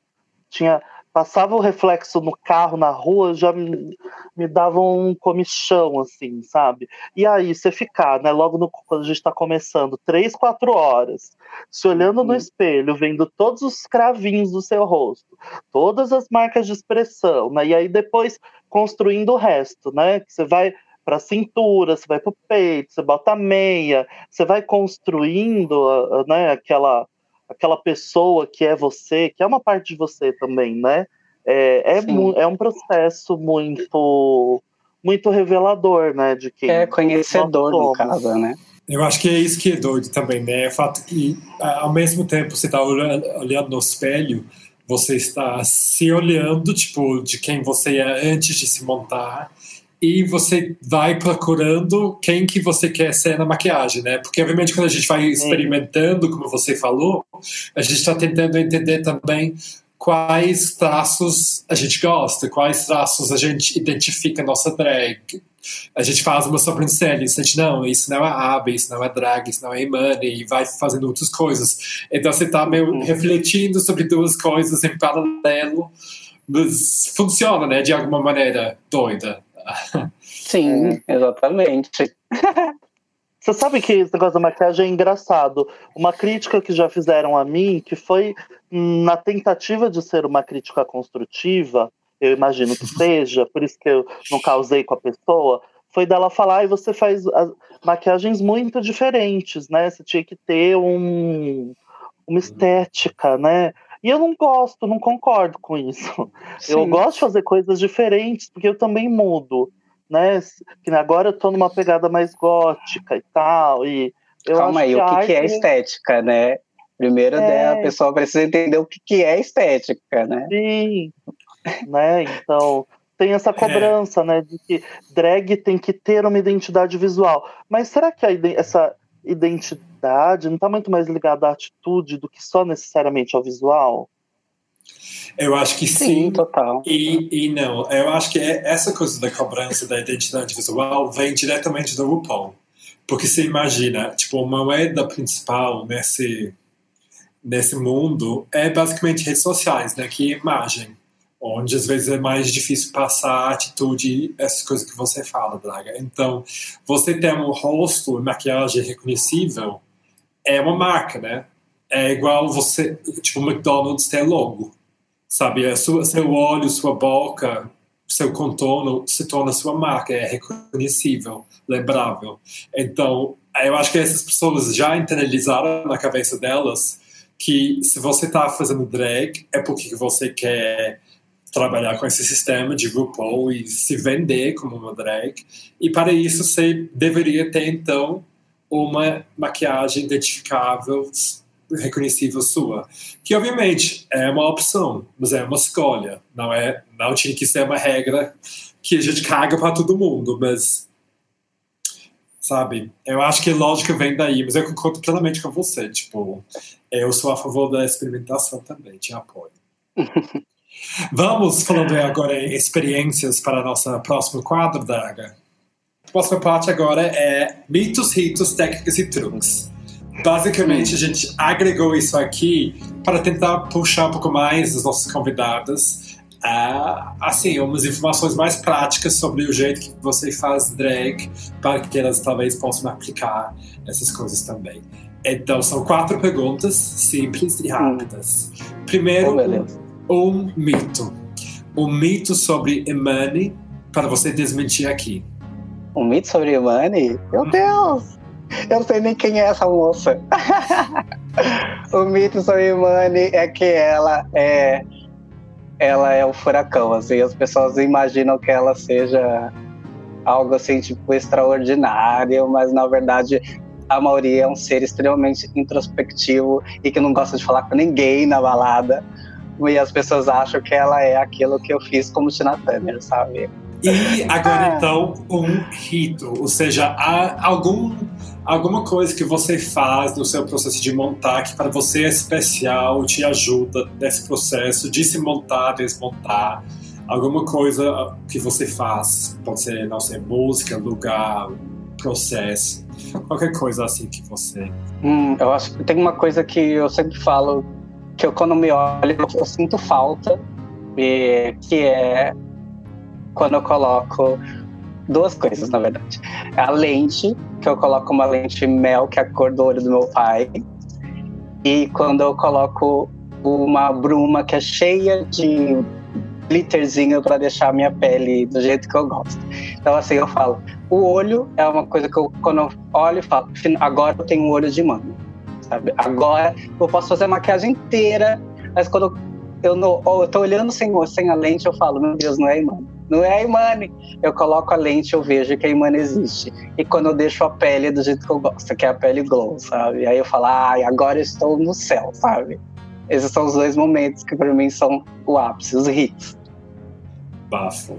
Tinha passava o reflexo no carro, na rua, já me, me dava um comichão, assim, sabe? E aí, você ficar, né, logo no, quando a gente está começando, três, quatro horas, se olhando no uhum. espelho, vendo todos os cravinhos do seu rosto, todas as marcas de expressão, né? E aí depois construindo o resto, né? Você vai para a cintura, você vai para o peito, você bota a meia, você vai construindo, né, aquela aquela pessoa que é você, que é uma parte de você também, né? É, é, é um processo muito muito revelador, né? De quem é conhecedor no caso, né? Eu acho que é isso que é doido também, né? O fato que, ao mesmo tempo, você está olhando no espelho, você está se olhando, tipo, de quem você é antes de se montar, e você vai procurando quem que você quer ser na maquiagem, né? Porque obviamente quando a gente vai experimentando, como você falou, a gente está tentando entender também quais traços a gente gosta, quais traços a gente identifica nossa drag. A gente faz uma sobrancelha, e sente, não, isso não é Abe, isso não é drag, isso não é Imani, e vai fazendo outras coisas. Então você está meio uhum. refletindo sobre duas coisas em paralelo, mas funciona, né, de alguma maneira doida. Sim, é. exatamente. (laughs) Você sabe que esse negócio da maquiagem é engraçado. Uma crítica que já fizeram a mim, que foi na tentativa de ser uma crítica construtiva, eu imagino que (laughs) seja, por isso que eu não causei com a pessoa, foi dela falar, e você faz maquiagens muito diferentes, né? Você tinha que ter um, uma estética, né? E eu não gosto, não concordo com isso. Sim. Eu gosto de fazer coisas diferentes, porque eu também mudo, né? Que agora eu tô numa pegada mais gótica e tal. E Calma aí, o que, arte... que é estética, né? Primeiro é... né, a pessoa precisa entender o que, que é estética, né? Sim. né? Então, tem essa é. cobrança, é. né? De que drag tem que ter uma identidade visual. Mas será que a, essa identidade não está muito mais ligada à atitude do que só necessariamente ao visual? Eu acho que sim, sim total. E, e não. Eu acho que é, essa coisa da cobrança da identidade visual vem diretamente do RuPaul. Porque você imagina, tipo, uma moeda principal nesse, nesse mundo é basicamente redes sociais, né? Que é imagem onde às vezes é mais difícil passar a atitude, essas coisas que você fala, Draga. Então, você ter um rosto, maquiagem reconhecível, é uma marca, né? É igual você, tipo, o McDonald's ter logo, sabe? É sua, seu olho, sua boca, seu contorno se torna sua marca, é reconhecível, lembrável. Então, eu acho que essas pessoas já internalizaram na cabeça delas que se você está fazendo drag é porque você quer trabalhar com esse sistema de RuPaul e se vender como uma drag. E para isso você deveria ter então uma maquiagem identificável, reconhecível sua, que obviamente é uma opção, mas é uma escolha. Não é, não tinha que ser uma regra que a gente caga para todo mundo, mas sabe? Eu acho que a lógica vem daí, mas eu concordo plenamente com você. Tipo, eu sou a favor da experimentação também, te apoio. (laughs) Vamos falando agora em experiências para nosso próximo quadro, Daga. A próxima parte agora é mitos, ritos, técnicas e truques. Basicamente, a gente agregou isso aqui para tentar puxar um pouco mais as nossas convidadas uh, assim, umas informações mais práticas sobre o jeito que você faz drag para que elas talvez possam aplicar essas coisas também. Então, são quatro perguntas simples e rápidas. Primeiro, oh, um, um mito. Um mito sobre Imani para você desmentir aqui. Um mito sobre Imani? Meu uhum. Deus! Eu não sei nem quem é essa moça. (laughs) o mito sobre Imani é que ela é ela é o furacão, assim, as pessoas imaginam que ela seja algo assim, tipo, extraordinário, mas na verdade a maioria é um ser extremamente introspectivo e que não gosta de falar com ninguém na balada. E as pessoas acham que ela é aquilo que eu fiz como Tina Turner, sabe? E agora, ah. então, um rito, ou seja, há algum, alguma coisa que você faz no seu processo de montar que para você é especial, te ajuda nesse processo de se montar, desmontar, alguma coisa que você faz, pode ser, não sei, música, lugar, processo, qualquer coisa assim que você... Hum, eu acho que tem uma coisa que eu sempre falo, que eu quando me olho, eu sinto falta, que é quando eu coloco duas coisas, na verdade. A lente, que eu coloco uma lente mel, que é a cor do olho do meu pai. E quando eu coloco uma bruma que é cheia de glitterzinho para deixar a minha pele do jeito que eu gosto. Então, assim, eu falo, o olho é uma coisa que eu, quando eu olho, falo, agora eu tenho um olho de mano, sabe? Agora eu posso fazer a maquiagem inteira, mas quando eu, não, eu tô olhando sem, sem a lente, eu falo, meu Deus, não é mano não é a Imane. Eu coloco a lente, eu vejo que a Imane existe. E quando eu deixo a pele do jeito que eu gosto, que é a pele glow, sabe? Aí eu falo, ai, ah, agora estou no céu, sabe? Esses são os dois momentos que para mim são o ápice, os hits. Bafo.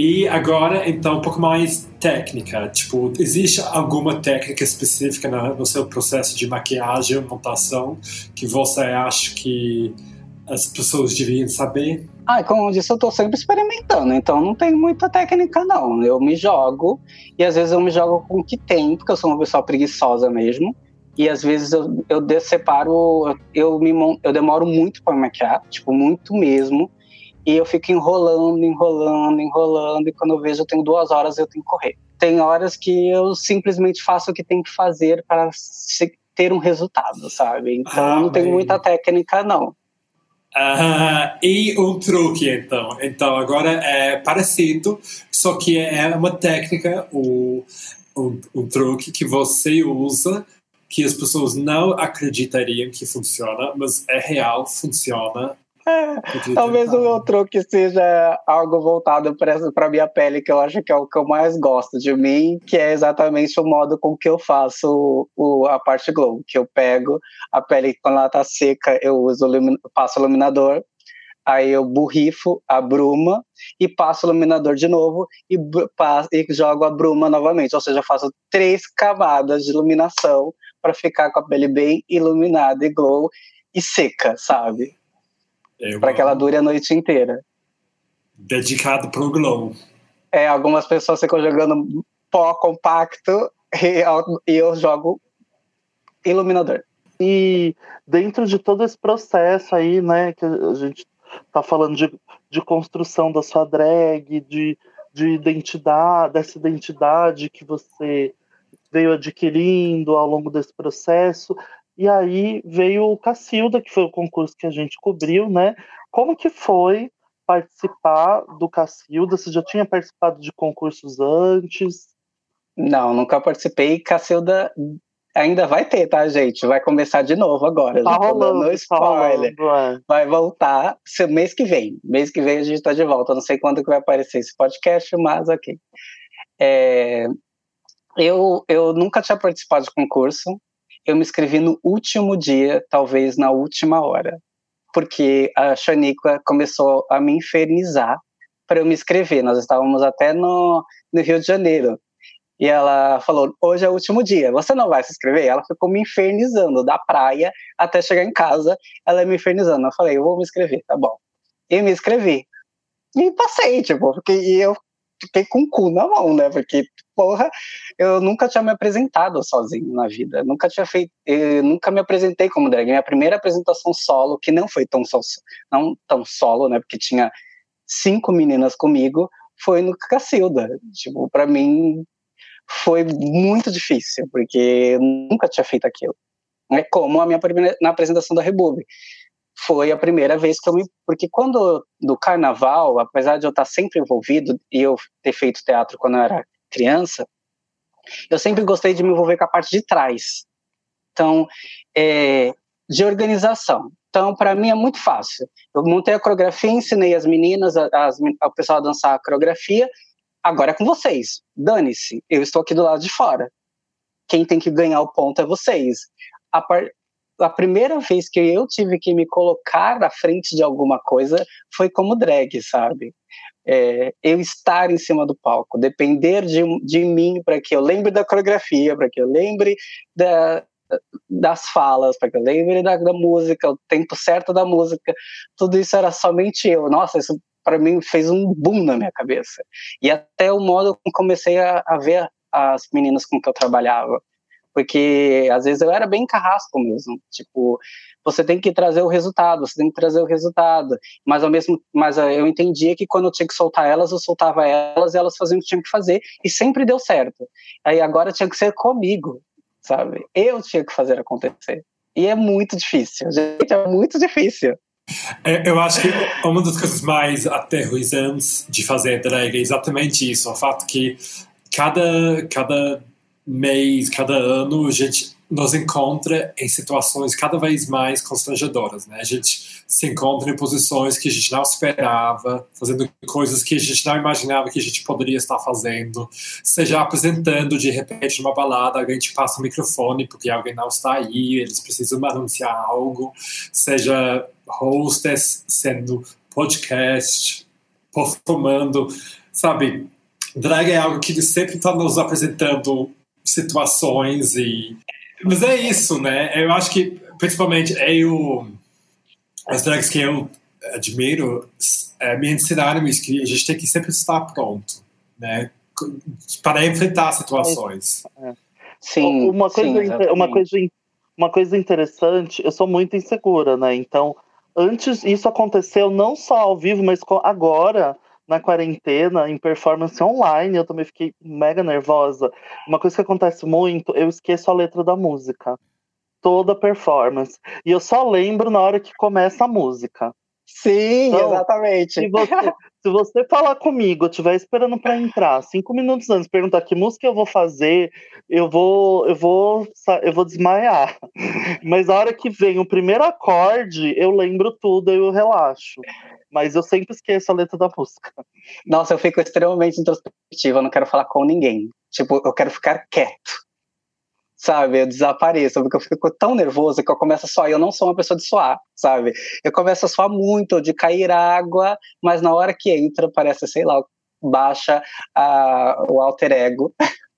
E agora, então, um pouco mais técnica. Tipo, existe alguma técnica específica no seu processo de maquiagem, montação, que você acha que as pessoas deviam saber? Ah, como eu disse, eu estou sempre experimentando, então não tem muita técnica, não. Eu me jogo, e às vezes eu me jogo com o que tem, porque eu sou uma pessoa preguiçosa mesmo. E às vezes eu, eu separo, eu, me, eu demoro muito para maquiar, tipo, muito mesmo. E eu fico enrolando, enrolando, enrolando, e quando eu vejo eu tenho duas horas eu tenho que correr. Tem horas que eu simplesmente faço o que tem que fazer para ter um resultado, sabe? Então ah, não tenho muita técnica, não. Uh, e um truque, então. Então, agora é parecido, só que é uma técnica, um, um truque que você usa que as pessoas não acreditariam que funciona, mas é real, funciona talvez o meu truque seja algo voltado para minha pele, que eu acho que é o que eu mais gosto de mim, que é exatamente o modo com que eu faço o, a parte glow, que eu pego a pele quando ela tá seca, eu uso passo iluminador, aí eu borrifo a bruma e passo o iluminador de novo e, e jogo a bruma novamente, ou seja, eu faço três camadas de iluminação para ficar com a pele bem iluminada e glow e seca, sabe? É para que ela dure a noite inteira. Dedicado pro glow. É, algumas pessoas ficam jogando pó compacto (laughs) e, e eu jogo iluminador. E dentro de todo esse processo aí, né, que a gente tá falando de, de construção da sua drag, de, de identidade, dessa identidade que você veio adquirindo ao longo desse processo. E aí veio o Cacilda, que foi o concurso que a gente cobriu, né? Como que foi participar do Cacilda? Você já tinha participado de concursos antes? Não, nunca participei. Cacilda ainda vai ter, tá, gente? Vai começar de novo agora. Tá rolando, tá spoiler. Tá rolando, é. Vai voltar mês que vem. Mês que vem a gente tá de volta. não sei quando que vai aparecer esse podcast, mas ok. É, eu, eu nunca tinha participado de concurso eu me inscrevi no último dia, talvez na última hora, porque a Xanica começou a me infernizar para eu me inscrever. Nós estávamos até no, no Rio de Janeiro. E ela falou: hoje é o último dia, você não vai se inscrever? Ela ficou me infernizando da praia até chegar em casa, ela me infernizando. Eu falei: eu vou me inscrever, tá bom. E me inscrevi. E passei, tipo, porque eu fiquei com o cu na mão, né? Porque porra, eu nunca tinha me apresentado sozinho na vida. Nunca tinha feito, nunca me apresentei como drag. Minha primeira apresentação solo, que não foi tão solo, não tão solo, né? Porque tinha cinco meninas comigo, foi no Cacilda. Tipo, para mim foi muito difícil, porque eu nunca tinha feito aquilo. É como a minha primeira, na apresentação da Rebube foi a primeira vez que eu me. Porque quando do carnaval, apesar de eu estar sempre envolvido e eu ter feito teatro quando eu era criança, eu sempre gostei de me envolver com a parte de trás. Então, é, de organização. Então, para mim é muito fácil. Eu montei a coreografia, ensinei as meninas, as, o pessoal a dançar a coreografia. Agora é com vocês. Dane-se, eu estou aqui do lado de fora. Quem tem que ganhar o ponto é vocês. A, par, a primeira vez que eu tive que me colocar à frente de alguma coisa foi como drag, sabe? É, eu estar em cima do palco, depender de, de mim para que eu lembre da coreografia, para que eu lembre da, das falas, para que eu lembre da, da, música, o tempo certo da música, tudo isso era somente eu. Nossa, isso para mim fez um boom na minha cabeça. E até o modo que comecei a, a ver as meninas com que eu trabalhava porque às vezes eu era bem carrasco mesmo, tipo, você tem que trazer o resultado, você tem que trazer o resultado, mas ao mesmo, mas eu entendia que quando eu tinha que soltar elas, eu soltava elas elas faziam o que tinham que fazer e sempre deu certo. Aí agora tinha que ser comigo, sabe? Eu tinha que fazer acontecer. E é muito difícil, gente, é muito difícil. É, eu acho que uma das coisas mais aterrorizantes de fazer drag é exatamente isso, o fato que cada, cada mês, cada ano, a gente nos encontra em situações cada vez mais constrangedoras, né? A gente se encontra em posições que a gente não esperava, fazendo coisas que a gente não imaginava que a gente poderia estar fazendo, seja apresentando de repente numa balada, alguém te passa o microfone porque alguém não está aí, eles precisam anunciar algo, seja hostess sendo podcast, performando, sabe? Drag é algo que sempre está nos apresentando situações e mas é isso, né? Eu acho que principalmente eu as drags que eu admiro é, me ensinaram isso que a gente tem que sempre estar pronto, né? Para enfrentar situações. Sim. Uma coisa, sim, uma coisa, uma coisa interessante. Eu sou muito insegura, né? Então antes isso aconteceu não só ao vivo, mas agora na quarentena, em performance online, eu também fiquei mega nervosa. Uma coisa que acontece muito, eu esqueço a letra da música. Toda performance. E eu só lembro na hora que começa a música. Sim, então, exatamente. Se você, se você falar comigo, eu estiver esperando para entrar, cinco minutos antes, perguntar que música eu vou fazer, eu vou, eu vou, eu vou desmaiar. (laughs) Mas a hora que vem o primeiro acorde, eu lembro tudo, eu relaxo. Mas eu sempre esqueço a letra da música. (laughs) Nossa, eu fico extremamente introspectiva, eu não quero falar com ninguém. Tipo, eu quero ficar quieto sabe? Eu desapareço, porque eu fico tão nervoso que eu começo a suar. Eu não sou uma pessoa de suar, sabe? Eu começo a suar muito, de cair água, mas na hora que entra, parece, sei lá, baixa a, o alter ego. (laughs)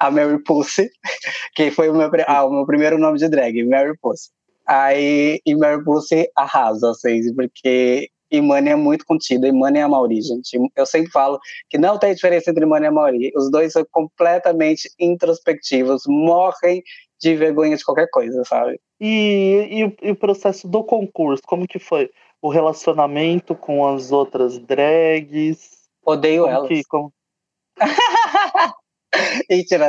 a Mary Pussy, (laughs) que foi o meu, ah, o meu primeiro nome de drag, Mary Pussy. Aí, e Mary Pussy arrasa, assim, porque e Mani é muito contida, e Mani é a Mauri, gente. Eu sempre falo que não tem diferença entre Mani e Mauri. Os dois são completamente introspectivos, morrem de vergonha de qualquer coisa, sabe? E, e, e o processo do concurso, como que foi? O relacionamento com as outras drags? Odeio como elas. Que, como... (laughs)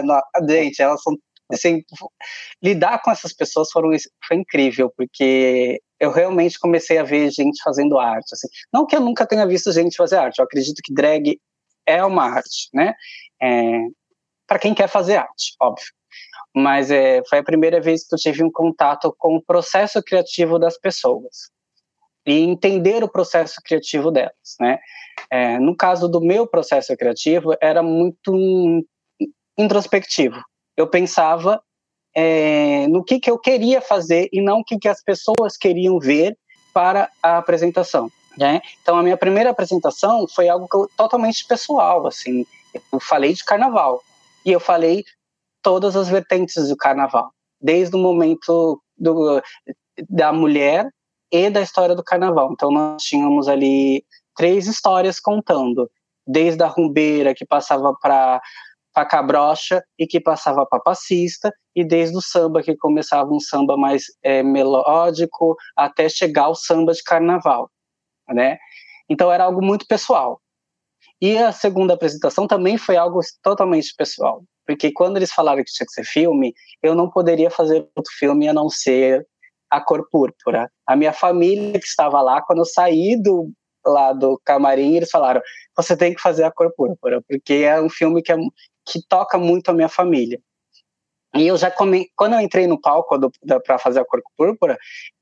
Não. gente, elas são assim, lidar com essas pessoas foram, foi incrível, porque eu realmente comecei a ver gente fazendo arte. Assim. Não que eu nunca tenha visto gente fazer arte, eu acredito que drag é uma arte, né? É, para quem quer fazer arte, óbvio. Mas é, foi a primeira vez que eu tive um contato com o processo criativo das pessoas e entender o processo criativo delas, né? É, no caso do meu processo criativo, era muito introspectivo eu pensava é, no que, que eu queria fazer e não o que, que as pessoas queriam ver para a apresentação. Né? Então, a minha primeira apresentação foi algo eu, totalmente pessoal. Assim, eu falei de carnaval e eu falei todas as vertentes do carnaval, desde o momento do, da mulher e da história do carnaval. Então, nós tínhamos ali três histórias contando, desde a rumbeira que passava para pacabrocha e que passava para passista, e desde o samba, que começava um samba mais é, melódico, até chegar ao samba de carnaval, né? Então era algo muito pessoal. E a segunda apresentação também foi algo totalmente pessoal, porque quando eles falaram que tinha que ser filme, eu não poderia fazer outro filme a não ser A Cor Púrpura. A minha família que estava lá, quando eu saí do, lá do camarim, eles falaram: você tem que fazer A Cor Púrpura, porque é um filme que, é, que toca muito a minha família. E eu já come... quando eu entrei no palco para fazer a cor púrpura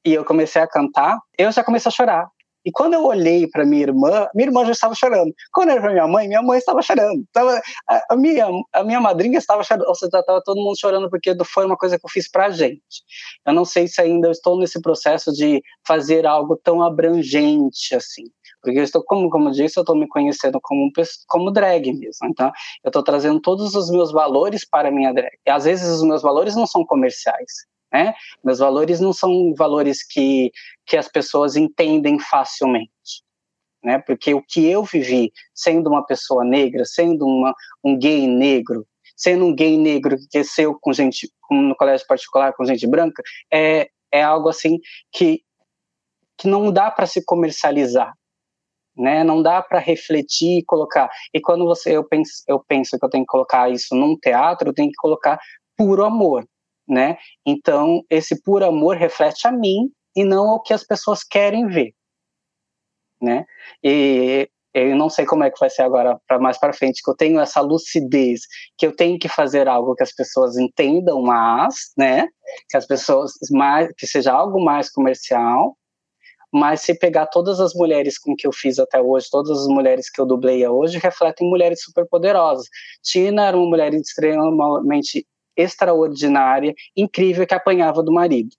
e eu comecei a cantar, eu já comecei a chorar. E quando eu olhei para minha irmã, minha irmã já estava chorando. Quando eu olhei para minha mãe, minha mãe estava chorando. Tava, a, minha, a minha madrinha estava chorando. Ou seja, estava todo mundo chorando porque foi uma coisa que eu fiz para a gente. Eu não sei se ainda estou nesse processo de fazer algo tão abrangente assim. Porque eu estou, como, como eu disse, eu estou me conhecendo como, como drag mesmo. Então, eu estou trazendo todos os meus valores para a minha drag. E às vezes os meus valores não são comerciais. Né? Meus valores não são valores que, que as pessoas entendem facilmente. Né? Porque o que eu vivi sendo uma pessoa negra, sendo uma, um gay negro, sendo um gay negro que cresceu com gente no colégio particular com gente branca, é, é algo assim que, que não dá para se comercializar. Né? Não dá para refletir e colocar. E quando você eu penso, eu penso que eu tenho que colocar isso num teatro, eu tenho que colocar puro amor né? Então, esse puro amor reflete a mim e não ao que as pessoas querem ver, né? E eu não sei como é que vai ser agora para mais para frente que eu tenho essa lucidez que eu tenho que fazer algo que as pessoas entendam mais, né? Que as pessoas mais que seja algo mais comercial, mas se pegar todas as mulheres com que eu fiz até hoje, todas as mulheres que eu dublei hoje, refletem mulheres super poderosas. Tina era uma mulher extremamente extraordinária, incrível, que apanhava do marido.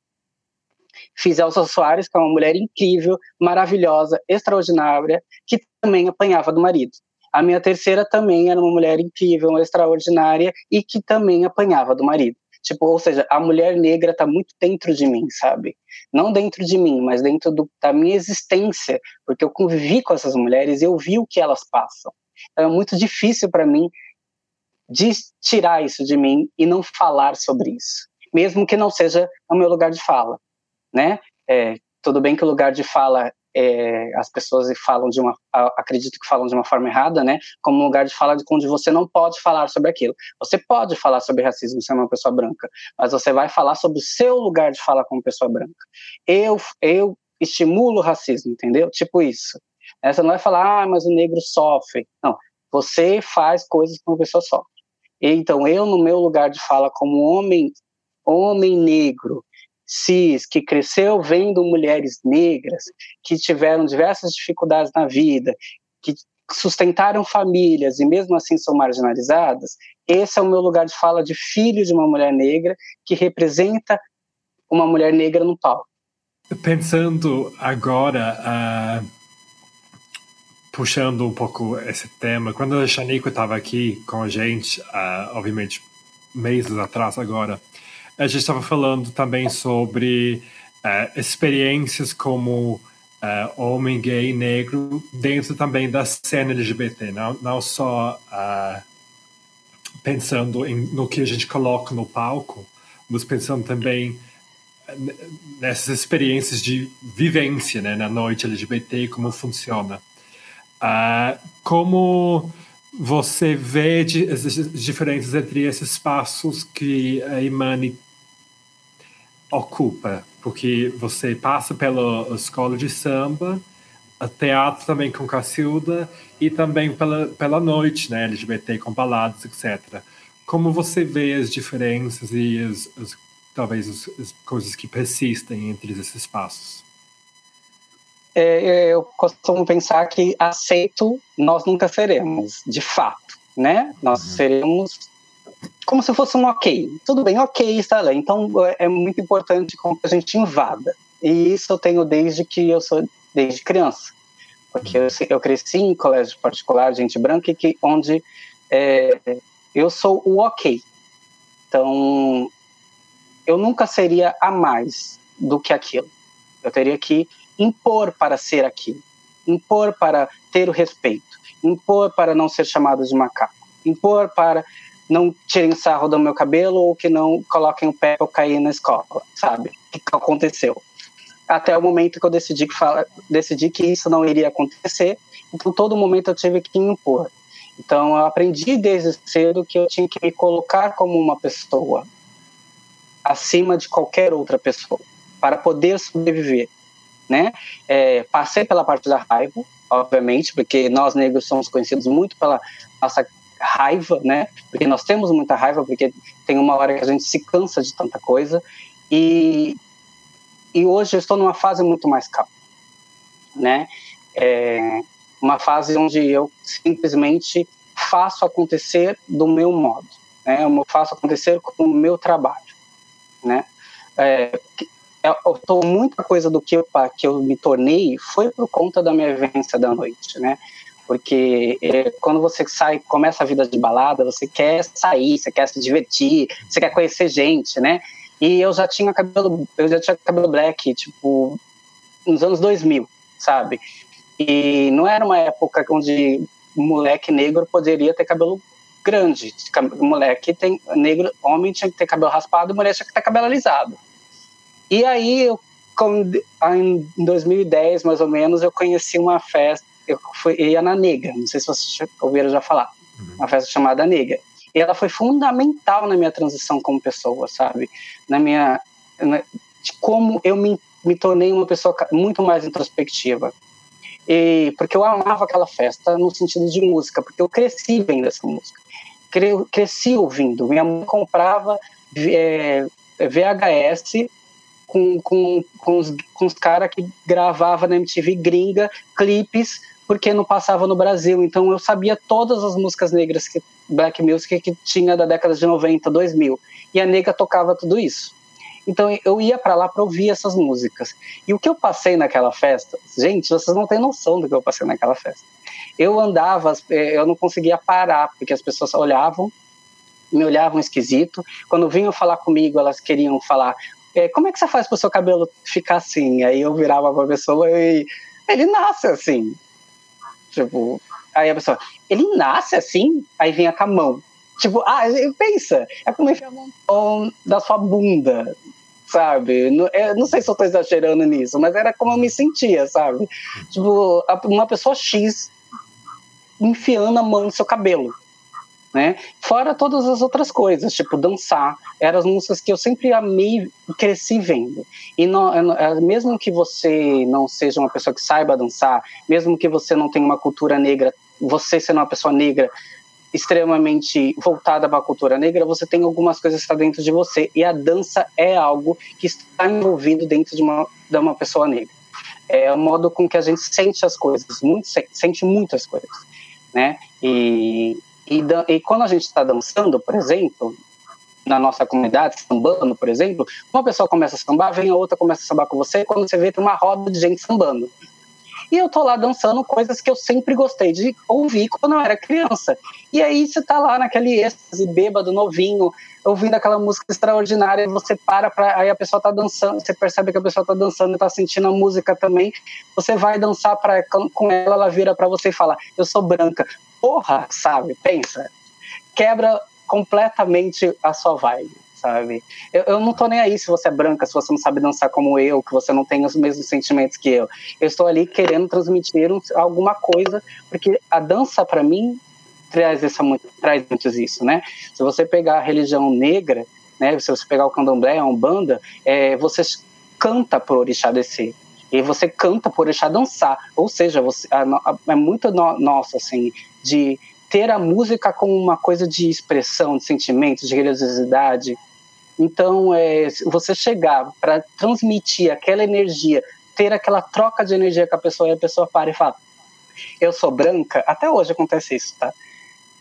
Fiz Elsa Soares, que é uma mulher incrível, maravilhosa, extraordinária, que também apanhava do marido. A minha terceira também era uma mulher incrível, extraordinária e que também apanhava do marido. Tipo, ou seja, a mulher negra está muito dentro de mim, sabe? Não dentro de mim, mas dentro do, da minha existência, porque eu convivi com essas mulheres e eu vi o que elas passam. Então, é muito difícil para mim de tirar isso de mim e não falar sobre isso, mesmo que não seja o meu lugar de fala, né? É, tudo bem que o lugar de fala é, as pessoas falam de uma, acredito que falam de uma forma errada, né? Como um lugar de fala de onde você não pode falar sobre aquilo. Você pode falar sobre racismo se é uma pessoa branca, mas você vai falar sobre o seu lugar de fala como pessoa branca. Eu, eu estimulo o racismo, entendeu? Tipo isso. Você não vai falar, ah, mas o negro sofre. Não, você faz coisas que uma pessoa sofre. Então, eu, no meu lugar de fala como homem, homem negro, cis, que cresceu vendo mulheres negras, que tiveram diversas dificuldades na vida, que sustentaram famílias e mesmo assim são marginalizadas, esse é o meu lugar de fala de filho de uma mulher negra que representa uma mulher negra no palco. Pensando agora, uh puxando um pouco esse tema, quando a Shanico estava aqui com a gente, uh, obviamente meses atrás agora, a gente estava falando também sobre uh, experiências como uh, homem gay negro dentro também da cena LGBT, não, não só pensando em, no que a gente coloca no palco, mas pensando também nessas experiências de vivência né, na noite LGBT, como funciona. Uh, como você vê as diferenças entre esses espaços que a Imani ocupa? Porque você passa pela escola de samba, teatro também com Cacilda e também pela, pela noite, né, LGBT com baladas, etc. Como você vê as diferenças e as, as talvez as, as coisas que persistem entre esses espaços? É, é, eu costumo pensar que aceito nós nunca seremos, de fato, né? Nós uhum. seremos como se fosse um ok. Tudo bem, ok, está lá. Então é, é muito importante como a gente invada. E isso eu tenho desde que eu sou desde criança, porque eu, eu cresci em colégio particular, gente branca, que onde é, eu sou o ok. Então eu nunca seria a mais do que aquilo. Eu teria que impor para ser aquilo, impor para ter o respeito, impor para não ser chamado de macaco, impor para não tirem sarro do meu cabelo ou que não coloquem o pé pra eu cair na escola, sabe? O que aconteceu? Até o momento que eu decidi que, fala, decidi que isso não iria acontecer, então todo momento eu tive que impor. Então eu aprendi desde cedo que eu tinha que me colocar como uma pessoa acima de qualquer outra pessoa para poder sobreviver, né? É, passei pela parte da raiva, obviamente, porque nós negros somos conhecidos muito pela nossa raiva, né? Porque nós temos muita raiva, porque tem uma hora que a gente se cansa de tanta coisa. E, e hoje eu estou numa fase muito mais calma, né? É uma fase onde eu simplesmente faço acontecer do meu modo, né? Eu faço acontecer com o meu trabalho, né? É, eu tô muita coisa do que eu, que eu me tornei foi por conta da minha vivência da noite, né? porque é, quando você sai, começa a vida de balada, você quer sair, você quer se divertir, você quer conhecer gente, né? E eu já tinha cabelo, eu já tinha cabelo black, tipo, nos anos 2000, sabe? E não era uma época onde moleque negro poderia ter cabelo grande. Moleque tem negro, homem tinha que ter cabelo raspado, mulher tinha que ter cabelo alisado. E aí eu em 2010 mais ou menos eu conheci uma festa eu fui, ia na Nega, não sei se vocês ouviram já falar, uhum. uma festa chamada Nega. E ela foi fundamental na minha transição como pessoa, sabe? Na minha. Na, de como eu me, me tornei uma pessoa muito mais introspectiva. E, porque eu amava aquela festa no sentido de música, porque eu cresci vendo essa música. Cresci ouvindo. Minha mãe comprava é, VHS com, com, com os, com os caras que gravavam na MTV gringa clipes porque não passava no Brasil. Então eu sabia todas as músicas negras que black music que tinha da década de 90, 2000. E a nega tocava tudo isso. Então eu ia para lá para ouvir essas músicas. E o que eu passei naquela festa, gente, vocês não têm noção do que eu passei naquela festa. Eu andava, eh, eu não conseguia parar, porque as pessoas olhavam, me olhavam esquisito. Quando vinham falar comigo, elas queriam falar: eh, como é que você faz para o seu cabelo ficar assim? Aí eu virava para a pessoa e ele nasce assim. Tipo, aí a pessoa, ele nasce assim? Aí vinha com a mão. Tipo, ah, pensa, é como enfiar a mão da sua bunda, sabe? Eu não sei se eu tô exagerando nisso, mas era como eu me sentia, sabe? Tipo, uma pessoa X enfiando a mão no seu cabelo né? Fora todas as outras coisas, tipo dançar, eram as músicas que eu sempre amei cresci vendo. E não, é, mesmo que você não seja uma pessoa que saiba dançar, mesmo que você não tenha uma cultura negra, você sendo uma pessoa negra extremamente voltada para a cultura negra, você tem algumas coisas que estão dentro de você e a dança é algo que está envolvido dentro de uma, de uma pessoa negra. É o modo com que a gente sente as coisas, muito, sente muitas coisas, né? E, e, e quando a gente está dançando, por exemplo, na nossa comunidade, sambando, por exemplo, uma pessoa começa a sambar, vem a outra começa a sambar com você, quando você vê tem uma roda de gente sambando. E eu tô lá dançando coisas que eu sempre gostei de ouvir quando eu era criança. E aí você tá lá naquele êxtase bêbado, novinho, ouvindo aquela música extraordinária, e você para pra, aí a pessoa tá dançando, você percebe que a pessoa tá dançando e tá sentindo a música também. Você vai dançar pra, com ela, ela vira para você e fala: "Eu sou branca" porra, sabe? Pensa. Quebra completamente a sua vibe, sabe? Eu, eu não tô nem aí se você é branca, se você não sabe dançar como eu, que você não tem os mesmos sentimentos que eu. Eu estou ali querendo transmitir um, alguma coisa, porque a dança, para mim, traz, essa, traz muito isso, né? Se você pegar a religião negra, né? Se você pegar o candomblé, a umbanda, é, você canta por orixá descer e você canta por deixar dançar. Ou seja, você, a, a, é muito no, nossa, assim, de ter a música como uma coisa de expressão, de sentimentos, de religiosidade. Então, é, você chegar para transmitir aquela energia, ter aquela troca de energia com a pessoa, e a pessoa para e fala: Eu sou branca, até hoje acontece isso, tá?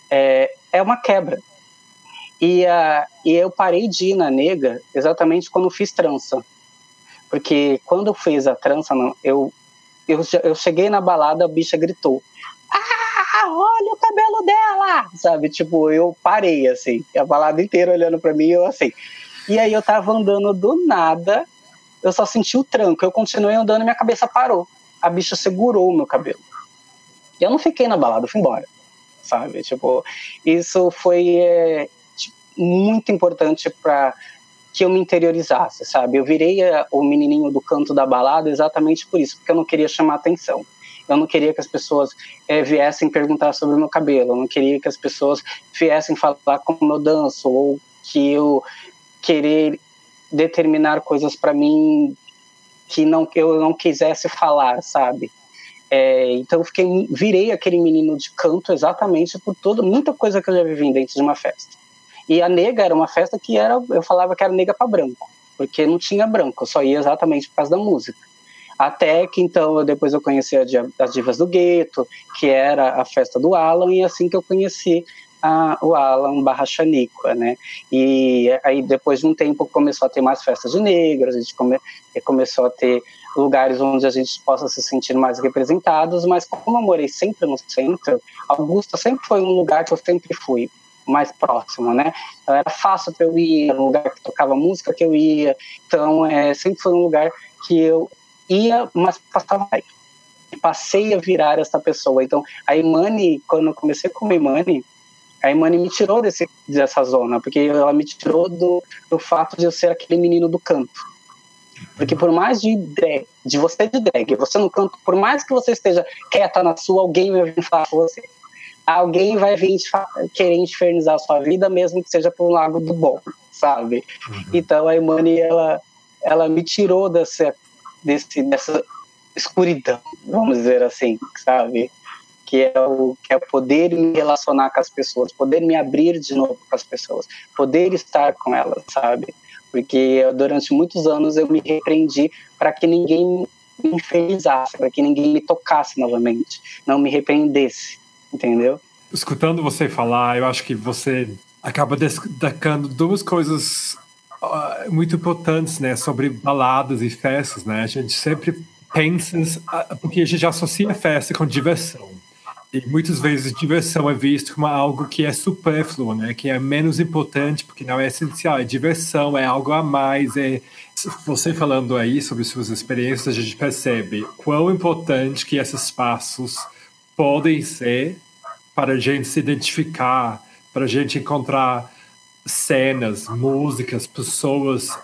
É, é uma quebra. E, a, e eu parei de ir na nega exatamente quando fiz trança. Porque quando eu fiz a trança, eu, eu, eu cheguei na balada, a bicha gritou: Ah, olha o cabelo dela! Sabe? Tipo, eu parei assim, a balada inteira olhando para mim, eu assim. E aí eu tava andando do nada, eu só senti o tranco. Eu continuei andando e minha cabeça parou. A bicha segurou o meu cabelo. E eu não fiquei na balada, eu fui embora. Sabe? Tipo, isso foi. É, muito importante para que eu me interiorizasse, sabe? Eu virei a, o menininho do canto da balada exatamente por isso, porque eu não queria chamar atenção. Eu não queria que as pessoas é, viessem perguntar sobre o meu cabelo, eu não queria que as pessoas viessem falar como eu danço, ou que eu querer determinar coisas para mim que não eu não quisesse falar, sabe? É, então eu fiquei, virei aquele menino de canto exatamente por toda muita coisa que eu já vivi dentro de uma festa. E a nega era uma festa que era, eu falava que era nega para branco, porque não tinha branco, eu só ia exatamente por causa da música. Até que então depois eu conheci as Divas do Gueto, que era a festa do Alan, e assim que eu conheci a, o Alan barra Xaníqua, né? E aí depois de um tempo começou a ter mais festas de negros, a gente come, começou a ter lugares onde a gente possa se sentir mais representados, mas como eu morei sempre no centro, Augusta sempre foi um lugar que eu sempre fui mais próximo, né? Então, era fácil para eu ir, era um lugar que tocava música que eu ia, então é, sempre foi um lugar que eu ia, mas passava aí. Passei a virar essa pessoa. Então, a Imani, quando eu comecei com a Imani, a Imani me tirou desse, dessa zona, porque ela me tirou do, do fato de eu ser aquele menino do canto. Porque por mais de drag, de você de drag, você no canto, por mais que você esteja quieta na sua, alguém vai vir falar com você alguém vai vir querer infernizar a sua vida, mesmo que seja por um lado do bom, sabe? Uhum. Então a Imani, ela, ela me tirou dessa, desse, dessa escuridão, vamos dizer assim, sabe? Que é, o, que é poder me relacionar com as pessoas, poder me abrir de novo com as pessoas, poder estar com elas, sabe? Porque durante muitos anos eu me repreendi para que ninguém me infelizasse, para que ninguém me tocasse novamente, não me repreendesse entendeu? Escutando você falar, eu acho que você acaba destacando duas coisas muito importantes, né, sobre baladas e festas, né? A gente sempre pensa, uh, porque a gente associa festa com diversão. E muitas vezes diversão é visto como algo que é supérfluo, né? Que é menos importante porque não é essencial. É diversão, é algo a mais. É você falando aí sobre suas experiências, a gente percebe quão importante que esses espaços podem ser para a gente se identificar, para a gente encontrar cenas, músicas, pessoas,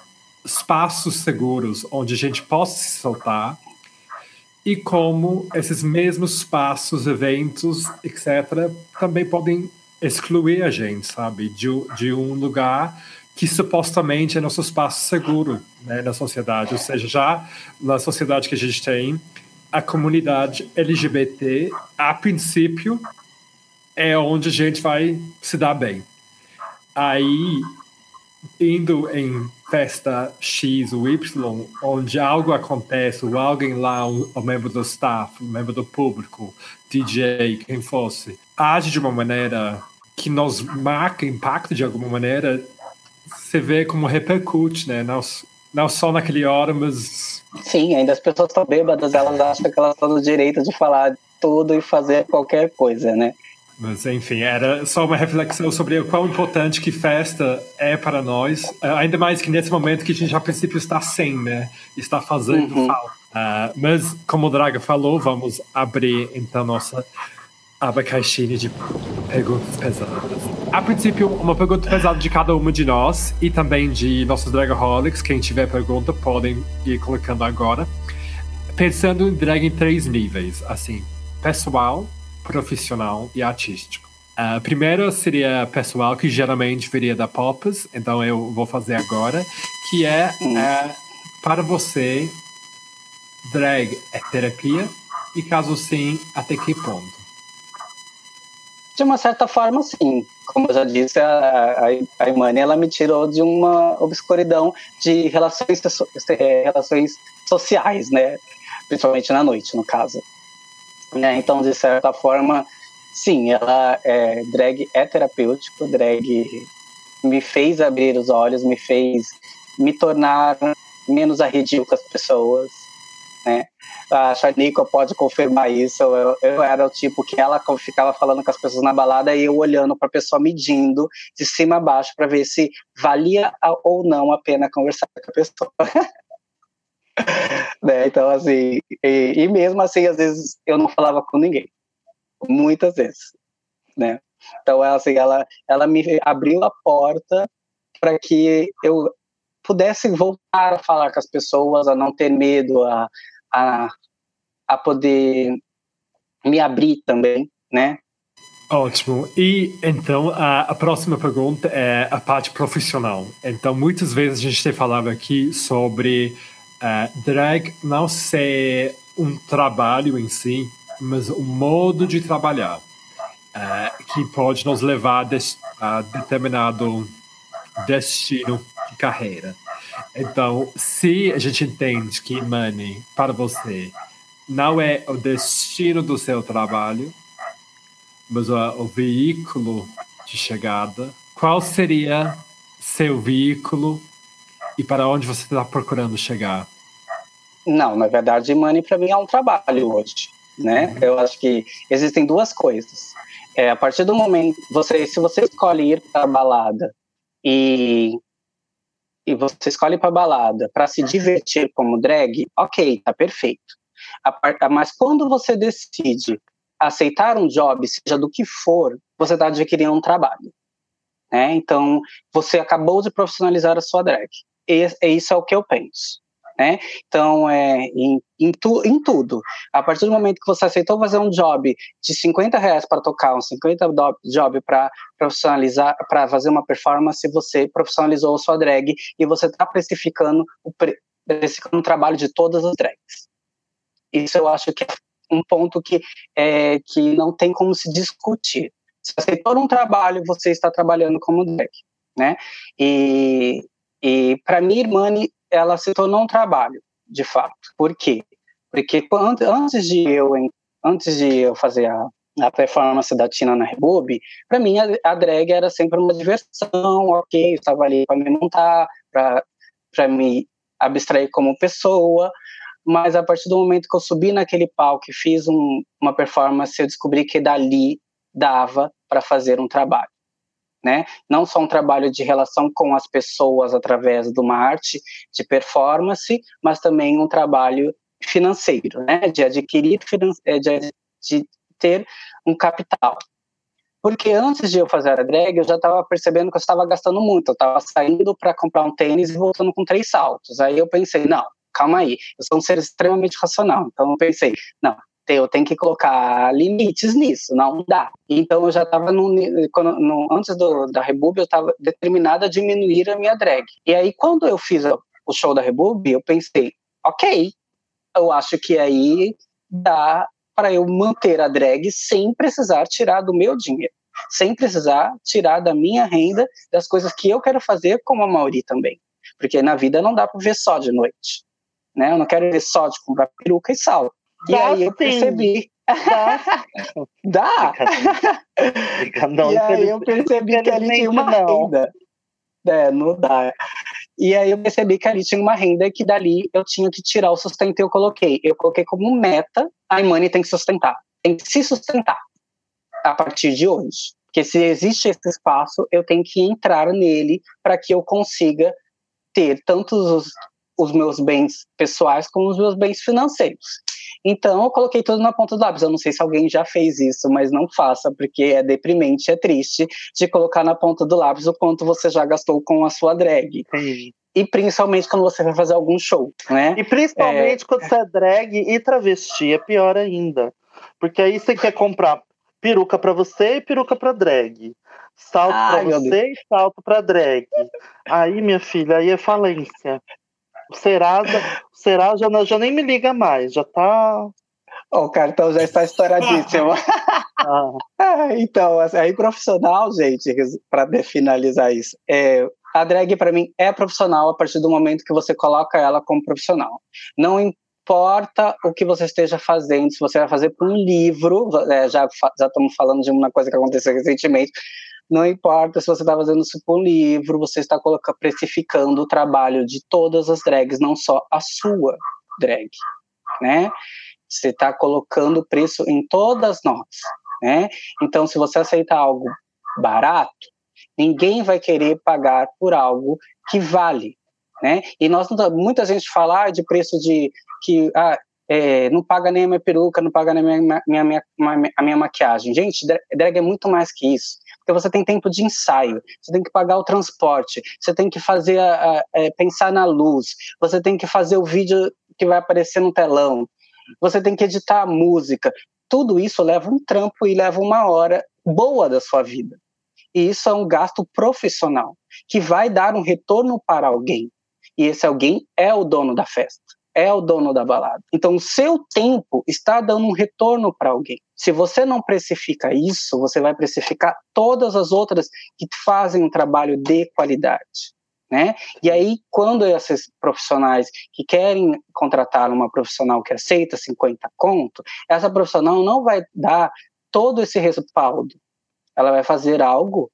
espaços seguros onde a gente possa se soltar e como esses mesmos espaços, eventos, etc., também podem excluir a gente, sabe, de, de um lugar que supostamente é nosso espaço seguro né, na sociedade. Ou seja, já na sociedade que a gente tem, a comunidade LGBT, a princípio, é onde a gente vai se dar bem. Aí, indo em festa X ou Y, onde algo acontece, ou alguém lá, um, um membro do staff, um membro do público, DJ, quem fosse, age de uma maneira que nos marca, impacta de alguma maneira, você vê como repercute, né? Não, não só naquele hora, mas Sim, ainda as pessoas estão bêbadas, elas acham que elas estão no direito de falar tudo e fazer qualquer coisa, né? Mas enfim, era só uma reflexão sobre o quão importante que festa é para nós, é, ainda mais que nesse momento que a gente a princípio está sem, né? Está fazendo uhum. falta. Uh, mas, como o Draga falou, vamos abrir então nossa aba caixinha de perguntas pesadas. A princípio, uma pergunta pesada de cada uma de nós e também de nossos Dragaholics. Quem tiver pergunta, podem ir colocando agora. Pensando em drag em três níveis, assim, pessoal, profissional e artístico. A uh, primeira seria pessoal, que geralmente viria da Pops, então eu vou fazer agora, que é uh, para você, drag é terapia? E caso sim, até que ponto? De uma certa forma, sim. Como eu já disse, a, a, a Imani, ela me tirou de uma obscuridão de relações, é, relações sociais, né? Principalmente na noite, no caso. Né? Então, de certa forma, sim, ela é drag é terapêutico, drag me fez abrir os olhos, me fez me tornar menos arredio com as pessoas, né? A Shanika pode confirmar isso. Eu, eu, era o tipo que ela ficava falando com as pessoas na balada e eu olhando para a pessoa medindo de cima a baixo para ver se valia ou não a pena conversar com a pessoa. (laughs) (laughs) né? Então, assim, e, e, mesmo assim, às vezes eu não falava com ninguém. Muitas vezes, né? Então, assim, ela, ela me abriu a porta para que eu pudesse voltar a falar com as pessoas, a não ter medo, a, a, a poder me abrir também, né? Ótimo. E então a, a, próxima pergunta é a parte profissional. Então muitas vezes a gente tem falado aqui sobre uh, drag não ser um trabalho em si, mas um modo de trabalhar uh, que pode nos levar a determinado destino de carreira. Então, se a gente entende que money para você não é o destino do seu trabalho, mas o, o veículo de chegada, qual seria seu veículo e para onde você está procurando chegar? Não, na verdade, money para mim é um trabalho hoje, né? Uhum. Eu acho que existem duas coisas. É, a partir do momento, você, se você escolhe ir para a balada e e você escolhe para balada para se divertir como drag, ok, tá perfeito. Mas quando você decide aceitar um job, seja do que for, você está adquirindo um trabalho. Né? Então, você acabou de profissionalizar a sua drag. E, e isso é o que eu penso. Né? Então, é, em, em, tu, em, tudo. A partir do momento que você aceitou fazer um job de 50 reais para tocar, um 50 do, job para profissionalizar, para fazer uma performance, você profissionalizou a sua drag e você está precificando o, precificando o trabalho de todas as drags. Isso eu acho que é um ponto que, é, que não tem como se discutir. Se aceitou um trabalho, você está trabalhando como drag. Né? E, e para mim, Money ela se tornou um trabalho, de fato. Por quê? Porque antes de eu, antes de eu fazer a, a performance da Tina na Rebube, para mim a, a, drag era sempre uma diversão, ok, eu estava ali para me montar, para me abstrair como pessoa, mas a partir do momento que eu subi naquele palco e fiz um, uma performance, eu descobri que dali dava para fazer um trabalho né? Não só um trabalho de relação com as pessoas através de uma arte de performance, mas também um trabalho financeiro, né? De adquirir, de, de ter um capital. Porque antes de eu fazer a drag, eu já estava percebendo que eu estava gastando muito. Eu estava saindo para comprar um tênis e voltando com três saltos. Aí eu pensei, não, calma aí, eu sou um ser extremamente racional. Então eu pensei, não, eu tenho que colocar limites nisso, não dá. Então eu já estava antes do, da Rebub, eu estava determinada a diminuir a minha drag. E aí quando eu fiz o show da Rebub, eu pensei, ok, eu acho que aí dá para eu manter a drag sem precisar tirar do meu dinheiro, sem precisar tirar da minha renda das coisas que eu quero fazer, como a Mauri também. Porque na vida não dá para ver só de noite. Né? Eu não quero ver só de comprar peruca e salto. E aí eu percebi. Dá. (laughs) Dá. Não, e aí eu percebi que ali tinha uma não. renda. É, não dá. E aí eu percebi que ali tinha uma renda que dali eu tinha que tirar o sustento e eu coloquei. Eu coloquei como meta, a Imani tem que sustentar. Tem que se sustentar a partir de hoje. Porque se existe esse espaço, eu tenho que entrar nele para que eu consiga ter tanto os, os meus bens pessoais como os meus bens financeiros. Então, eu coloquei tudo na ponta do lápis. Eu não sei se alguém já fez isso, mas não faça, porque é deprimente, é triste de colocar na ponta do lápis o quanto você já gastou com a sua drag. Sim. E principalmente quando você vai fazer algum show, né? E principalmente é... quando você é drag e travesti, é pior ainda. Porque aí você quer comprar peruca para você e peruca para drag. Salto para você e salto para drag. Aí, minha filha, aí é falência. O Serasa, o Serasa já, já nem me liga mais, já tá. O cartão já está estouradíssimo. (laughs) ah. então, assim, aí profissional, gente, para finalizar isso, é, a drag para mim é profissional a partir do momento que você coloca ela como profissional. Não importa o que você esteja fazendo, se você vai fazer para um livro, é, já, já estamos falando de uma coisa que aconteceu recentemente, não importa se você está fazendo isso por livro, você está colocando, precificando o trabalho de todas as drags, não só a sua drag, né? Você está colocando preço em todas nós, né? Então, se você aceitar algo barato, ninguém vai querer pagar por algo que vale, né? E nós muita gente fala ah, de preço de que ah, é, não paga nem a minha peruca, não paga nem a minha, minha, minha, a minha maquiagem. Gente, drag é muito mais que isso. Porque você tem tempo de ensaio, você tem que pagar o transporte, você tem que fazer a, a, é, pensar na luz, você tem que fazer o vídeo que vai aparecer no telão, você tem que editar a música. Tudo isso leva um trampo e leva uma hora boa da sua vida. E isso é um gasto profissional que vai dar um retorno para alguém. E esse alguém é o dono da festa, é o dono da balada. Então, o seu tempo está dando um retorno para alguém. Se você não precifica isso, você vai precificar todas as outras que fazem um trabalho de qualidade. Né? E aí, quando esses profissionais que querem contratar uma profissional que aceita 50 conto, essa profissional não vai dar todo esse respaldo. Ela vai fazer algo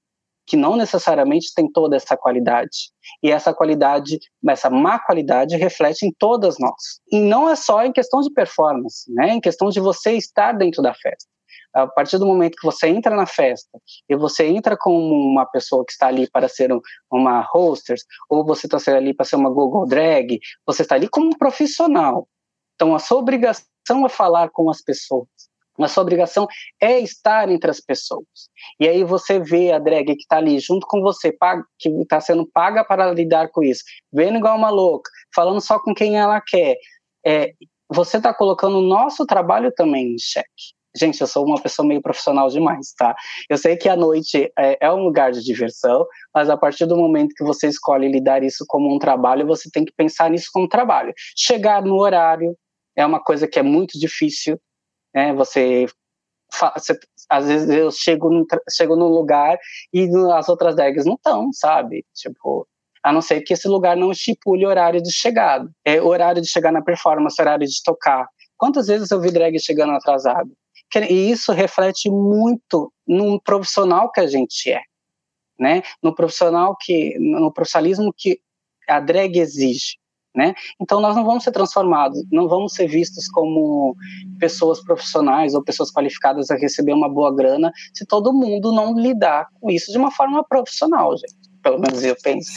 que não necessariamente tem toda essa qualidade. E essa qualidade, essa má qualidade, reflete em todas nós. E não é só em questão de performance, né? em questão de você estar dentro da festa. A partir do momento que você entra na festa e você entra como uma pessoa que está ali para ser uma hostess, ou você está ali para ser uma Google Drag, você está ali como um profissional. Então, a sua obrigação é falar com as pessoas. A sua obrigação é estar entre as pessoas. E aí você vê a drag que está ali junto com você, que está sendo paga para lidar com isso, vendo igual uma louca, falando só com quem ela quer. É, você está colocando o nosso trabalho também em xeque. Gente, eu sou uma pessoa meio profissional demais, tá? Eu sei que a noite é, é um lugar de diversão, mas a partir do momento que você escolhe lidar isso como um trabalho, você tem que pensar nisso como trabalho. Chegar no horário é uma coisa que é muito difícil, né? Você, você às vezes eu chego no, chego num lugar e as outras drags não estão, sabe? Tipo, a não ser que esse lugar não estipule horário de chegada. É horário de chegar na performance, horário de tocar. Quantas vezes eu vi drag chegando atrasado? E isso reflete muito no profissional que a gente é, né? No profissional que, no profissionalismo que a drag exige né? Então nós não vamos ser transformados, não vamos ser vistos como pessoas profissionais ou pessoas qualificadas a receber uma boa grana se todo mundo não lidar com isso de uma forma profissional, gente. Pelo menos eu penso.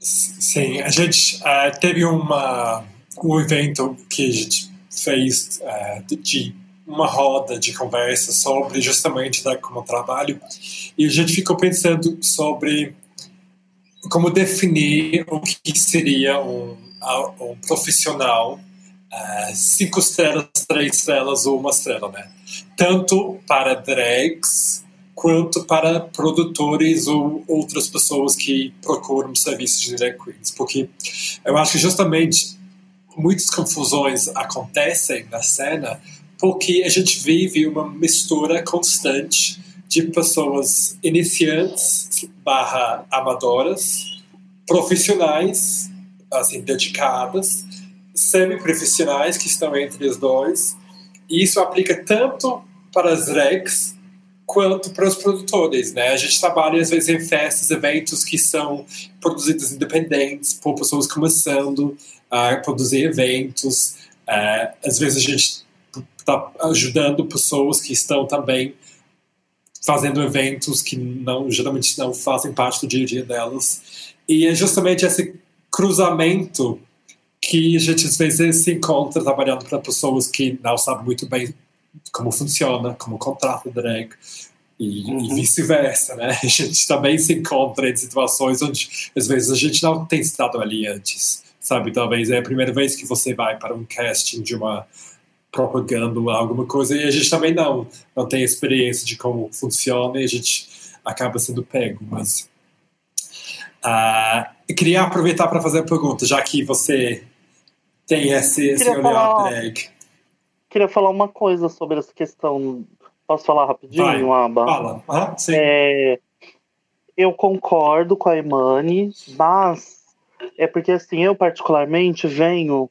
Sim, a gente uh, teve uma, um evento que a gente fez uh, de uma roda de conversa sobre justamente dar como trabalho e a gente ficou pensando sobre como definir o que seria um, um profissional uh, cinco estrelas, três estrelas ou uma estrela, né? Tanto para drags quanto para produtores ou outras pessoas que procuram serviços de drag queens, porque eu acho que justamente muitas confusões acontecem na cena porque a gente vive uma mistura constante de pessoas iniciantes barra amadoras, profissionais, assim, dedicadas, semi-profissionais que estão entre os dois. E isso aplica tanto para as drags quanto para os produtores, né? A gente trabalha às vezes em festas, eventos que são produzidos independentes por pessoas começando a produzir eventos. Uh, às vezes a gente está ajudando pessoas que estão também fazendo eventos que não geralmente não fazem parte do dia a dia delas. E é justamente esse cruzamento que a gente às vezes se encontra trabalhando para pessoas que não sabem muito bem como funciona, como contrata drag e, uhum. e vice-versa, né? A gente também se encontra em situações onde às vezes a gente não tem estado ali antes, sabe? Talvez é a primeira vez que você vai para um casting de uma propaganda alguma coisa e a gente também não não tem experiência de como funciona e a gente acaba sendo pego mas uh, queria aproveitar para fazer a pergunta já que você tem esse, esse olhar falar, drag queria falar uma coisa sobre essa questão posso falar rapidinho Vai, Aba? fala ah, sim. É, eu concordo com a Imani mas é porque assim eu particularmente venho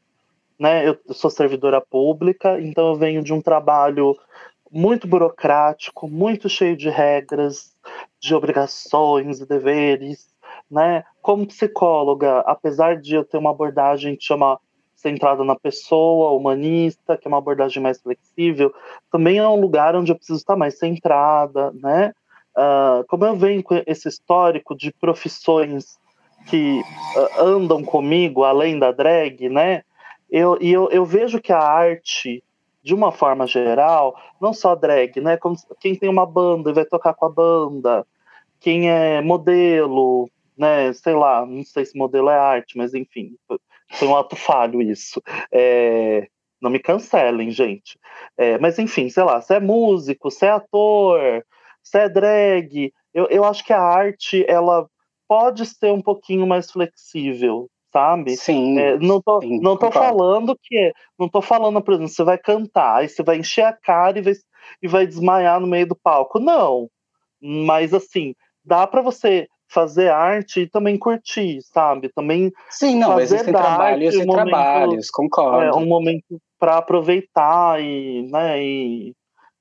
né? Eu sou servidora pública, então eu venho de um trabalho muito burocrático, muito cheio de regras, de obrigações e deveres, né? Como psicóloga, apesar de eu ter uma abordagem que chama centrada na pessoa, humanista, que é uma abordagem mais flexível, também é um lugar onde eu preciso estar mais centrada, né? Uh, como eu venho com esse histórico de profissões que uh, andam comigo além da drag, né? Eu, e eu, eu vejo que a arte, de uma forma geral, não só drag, né? Como quem tem uma banda e vai tocar com a banda, quem é modelo, né? Sei lá, não sei se modelo é arte, mas enfim, foi um ato falho isso. É, não me cancelem, gente. É, mas enfim, sei lá, se é músico, se é ator, se é drag, eu, eu acho que a arte ela pode ser um pouquinho mais flexível, sabe? Sim. É, não tô, sim, não tô concordo. falando que. Não tô falando, por exemplo, você vai cantar, aí você vai encher a cara e vai, e vai desmaiar no meio do palco. Não. Mas assim, dá para você fazer arte e também curtir, sabe? Também Sim, não, fazer existem trabalhos arte e um momento- trabalhos, concordo. é um momento para aproveitar e, né, e,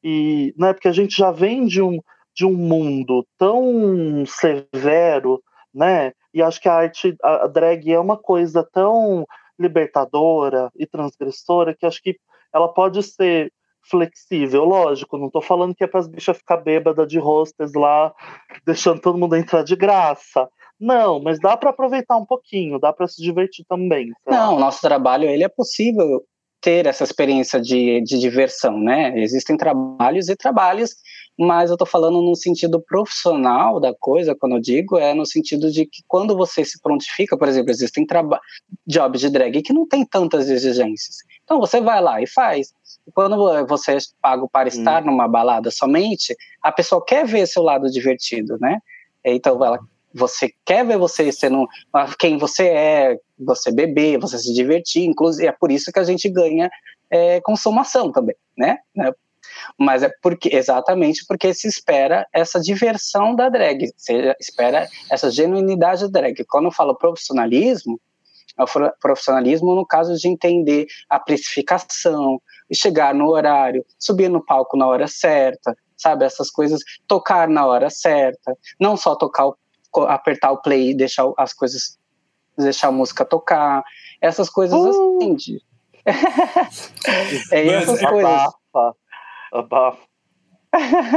e né, porque a gente já vem de um, de um mundo tão severo, né? E acho que a arte, a drag é uma coisa tão libertadora e transgressora que acho que ela pode ser flexível, lógico, não tô falando que é para as bichas ficar bêbada de hostess lá, deixando todo mundo entrar de graça. Não, mas dá para aproveitar um pouquinho, dá para se divertir também. Não, o nosso trabalho ele é possível ter essa experiência de, de diversão, né? Existem trabalhos e trabalhos, mas eu tô falando no sentido profissional da coisa, quando eu digo, é no sentido de que quando você se prontifica, por exemplo, existem jobs de drag que não tem tantas exigências. Então você vai lá e faz. E quando você é pago para estar numa balada somente, a pessoa quer ver seu lado divertido, né? Então ela você quer ver você sendo quem você é, você beber, você se divertir, inclusive é por isso que a gente ganha é, consumação também, né? Mas é porque exatamente porque se espera essa diversão da drag, se espera essa genuinidade da drag. Quando eu falo profissionalismo, é o profissionalismo no caso de entender a precificação, chegar no horário, subir no palco na hora certa, sabe? Essas coisas, tocar na hora certa, não só tocar apertar o play e deixar as coisas, deixar a música tocar, essas coisas Uh! assim. De... (laughs) é, Mas essas é coisas. Abafa, abafa.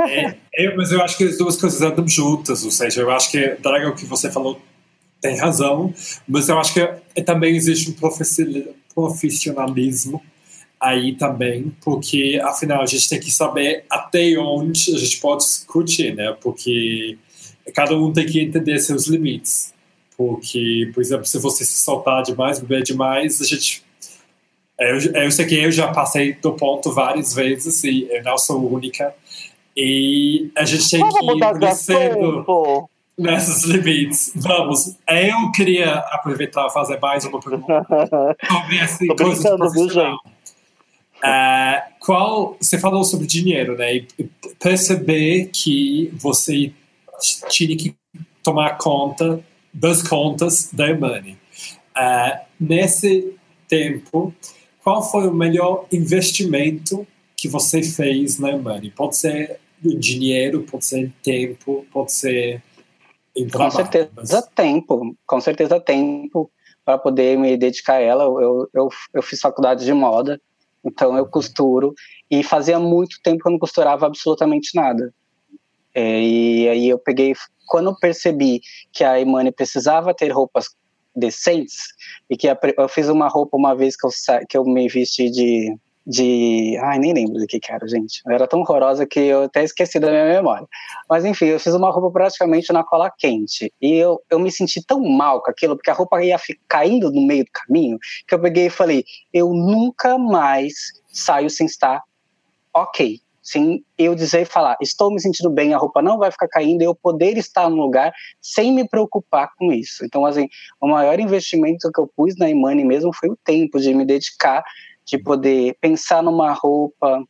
É, é, mas eu acho que as duas coisas andam juntas, ou seja, eu acho que, Draga, o que você falou tem razão, mas eu acho que é- também existe um profissi- profissionalismo aí também, porque afinal a gente tem que saber até onde a gente pode curtir, né? Porque cada um tem que entender seus limites. Porque, por exemplo, se você se soltar demais, beber demais, a gente. Eu, eu sei que eu já passei do ponto várias vezes e eu não sou única. E a gente tem Vamos que ir crescendo nesses limites. Vamos. Eu queria aproveitar e fazer mais uma pergunta (laughs) sobre essa coisa profissional. É, qual você falou sobre dinheiro, né? E perceber que você tinha que tomar conta das contas da Money. É, nesse tempo, qual foi o melhor investimento que você fez na Money? Pode ser dinheiro, pode ser em tempo, pode ser em Com trabalho. certeza mas- tempo, com certeza tempo para poder me dedicar a ela. Eu, eu, eu fiz faculdade de moda, então eu costuro, e fazia muito tempo que eu não costurava absolutamente nada. É, e aí eu peguei, quando eu percebi que a Imani precisava ter roupas decentes, e que eu fiz uma roupa uma vez que eu, que eu me vesti de. de ai, nem lembro do que, que era, gente. Era tão horrorosa que eu até esqueci da minha memória. Mas enfim, eu fiz uma roupa praticamente na cola quente. E eu, eu me senti tão mal com aquilo, porque a roupa ia caindo no meio do caminho, que eu peguei e falei: eu nunca mais saio sem estar ok. Sem eu dizer e falar, estou me sentindo bem, a roupa não vai ficar caindo, eu poder estar no lugar sem me preocupar com isso. Então, assim, o maior investimento que eu pus na Imani mesmo foi o tempo de me dedicar, de poder pensar numa roupa,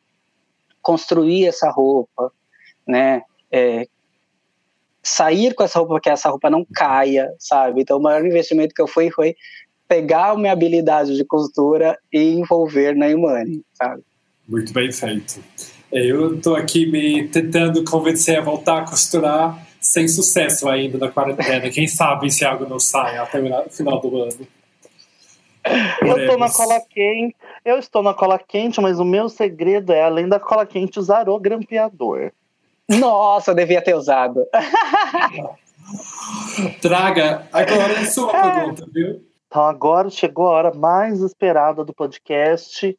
construir essa roupa, né? É, sair com essa roupa, que essa roupa não caia, sabe? Então, o maior investimento que eu fui foi pegar a minha habilidade de costura e envolver na Imani, sabe? Muito bem feito. Eu estou aqui me tentando convencer a voltar a costurar sem sucesso ainda na quarentena. Quem sabe se algo não sai até o final do ano. Eu tô na cola quente. Eu estou na cola quente, mas o meu segredo é, além da cola quente, usar o grampeador. Nossa, eu devia ter usado. (laughs) Traga, agora é sua pergunta, viu? Então agora chegou a hora mais esperada do podcast.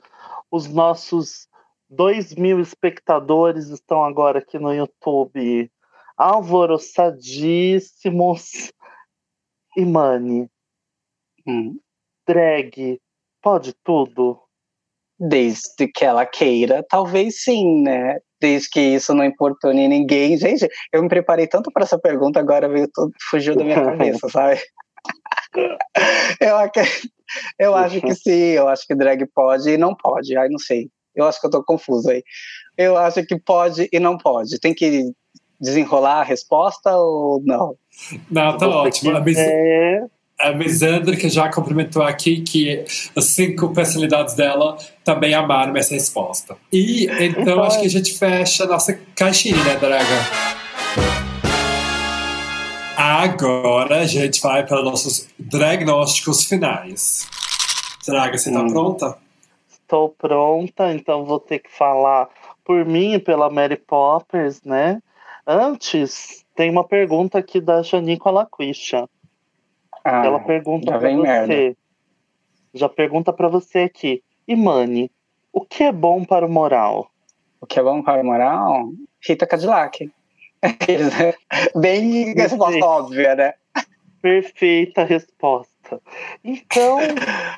Os nossos 2 mil espectadores estão agora aqui no YouTube alvoroçadíssimos. E Mani, Hum. drag, pode tudo? Desde que ela queira, talvez sim, né? Desde que isso não importune ninguém. Gente, eu me preparei tanto para essa pergunta, agora veio tudo, fugiu da minha (laughs) cabeça, sabe? (laughs) Eu, eu acho que sim, eu acho que drag pode e não pode, ai não sei. Eu acho que eu tô confuso aí. Eu acho que pode e não pode. Tem que desenrolar a resposta ou não? Não, tá Você ótimo. A Miss, quiser, a Andrica já cumprimentou aqui que as cinco personalidades dela também amaram essa resposta. E então Então, acho que a gente fecha a nossa caixinha, né, Draga? Agora a gente vai para nossos diagnósticos finais. Draga, você tá Hum. pronta? Estou pronta, então vou ter que falar por mim e pela Mary Poppers, né? Antes, tem uma pergunta aqui da Janico Alaquisha. Ah, Ela pergunta para você. merda. Já pergunta para você aqui. Imani, o que é bom para o moral? o que é bom para o moral? Rita Cadillac. (laughs) Bem resposta óbvia, né? Perfeita resposta. Então,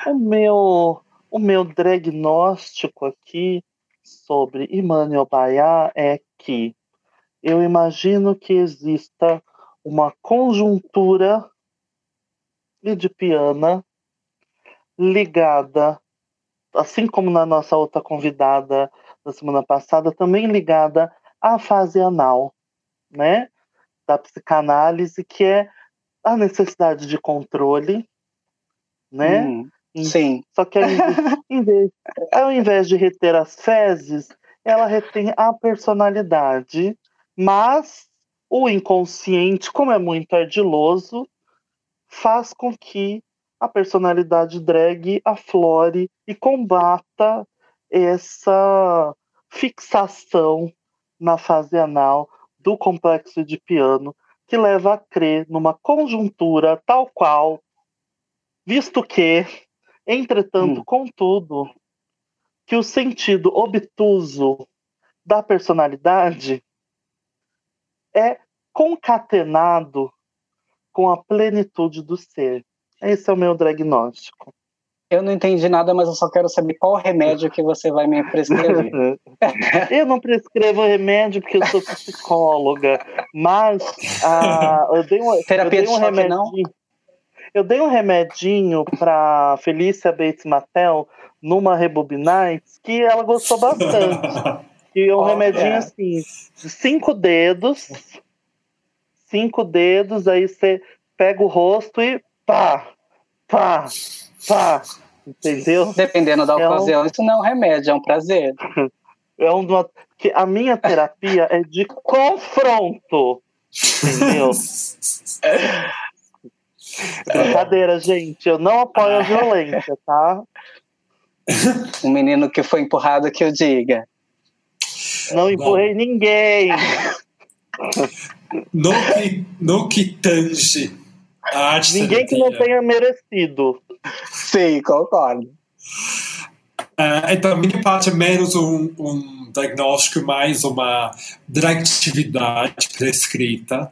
o meu, o meu diagnóstico aqui sobre Imani Obayá é que eu imagino que exista uma conjuntura lidipiana ligada, assim como na nossa outra convidada da semana passada, também ligada à fase anal, né? Da psicanálise, que é a necessidade de controle, né? Hum, sim. Só que (laughs) em vez- ao invés de reter as fezes, ela retém a personalidade, mas o inconsciente, como é muito ardiloso, faz com que a personalidade drag aflore e combata essa fixação na fase anal do complexo de piano, que leva a crer numa conjuntura tal qual, visto que, entretanto, Hum. contudo, que o sentido obtuso da personalidade é concatenado com a plenitude do ser. Esse é o meu diagnóstico. Eu não entendi nada, mas eu só quero saber qual remédio que você vai me prescrever. (laughs) eu não prescrevo remédio porque eu sou psicóloga, mas ah, eu dei um, Terapia eu de dei um choque, não? Eu dei um remedinho para Felícia Bates Mattel numa Rebobinites que ela gostou bastante. É (laughs) um que remedinho é? assim, de cinco dedos, cinco dedos, aí você pega o rosto e pá, pá, pá, entendeu? Dependendo da É um- ocasião, isso não é um remédio, é um prazer. (laughs) É uma, que a minha terapia é de confronto, entendeu? (laughs) Brincadeira, gente, eu não apoio a violência, tá? (laughs) Um menino que foi empurrado que eu diga. Não empurrei ninguém. (laughs) No que, no que tange a arte Ninguém que não tenha merecido. Sim, concordo. Ah, então, a minha parte é menos um, um diagnóstico, mais uma diretividade prescrita.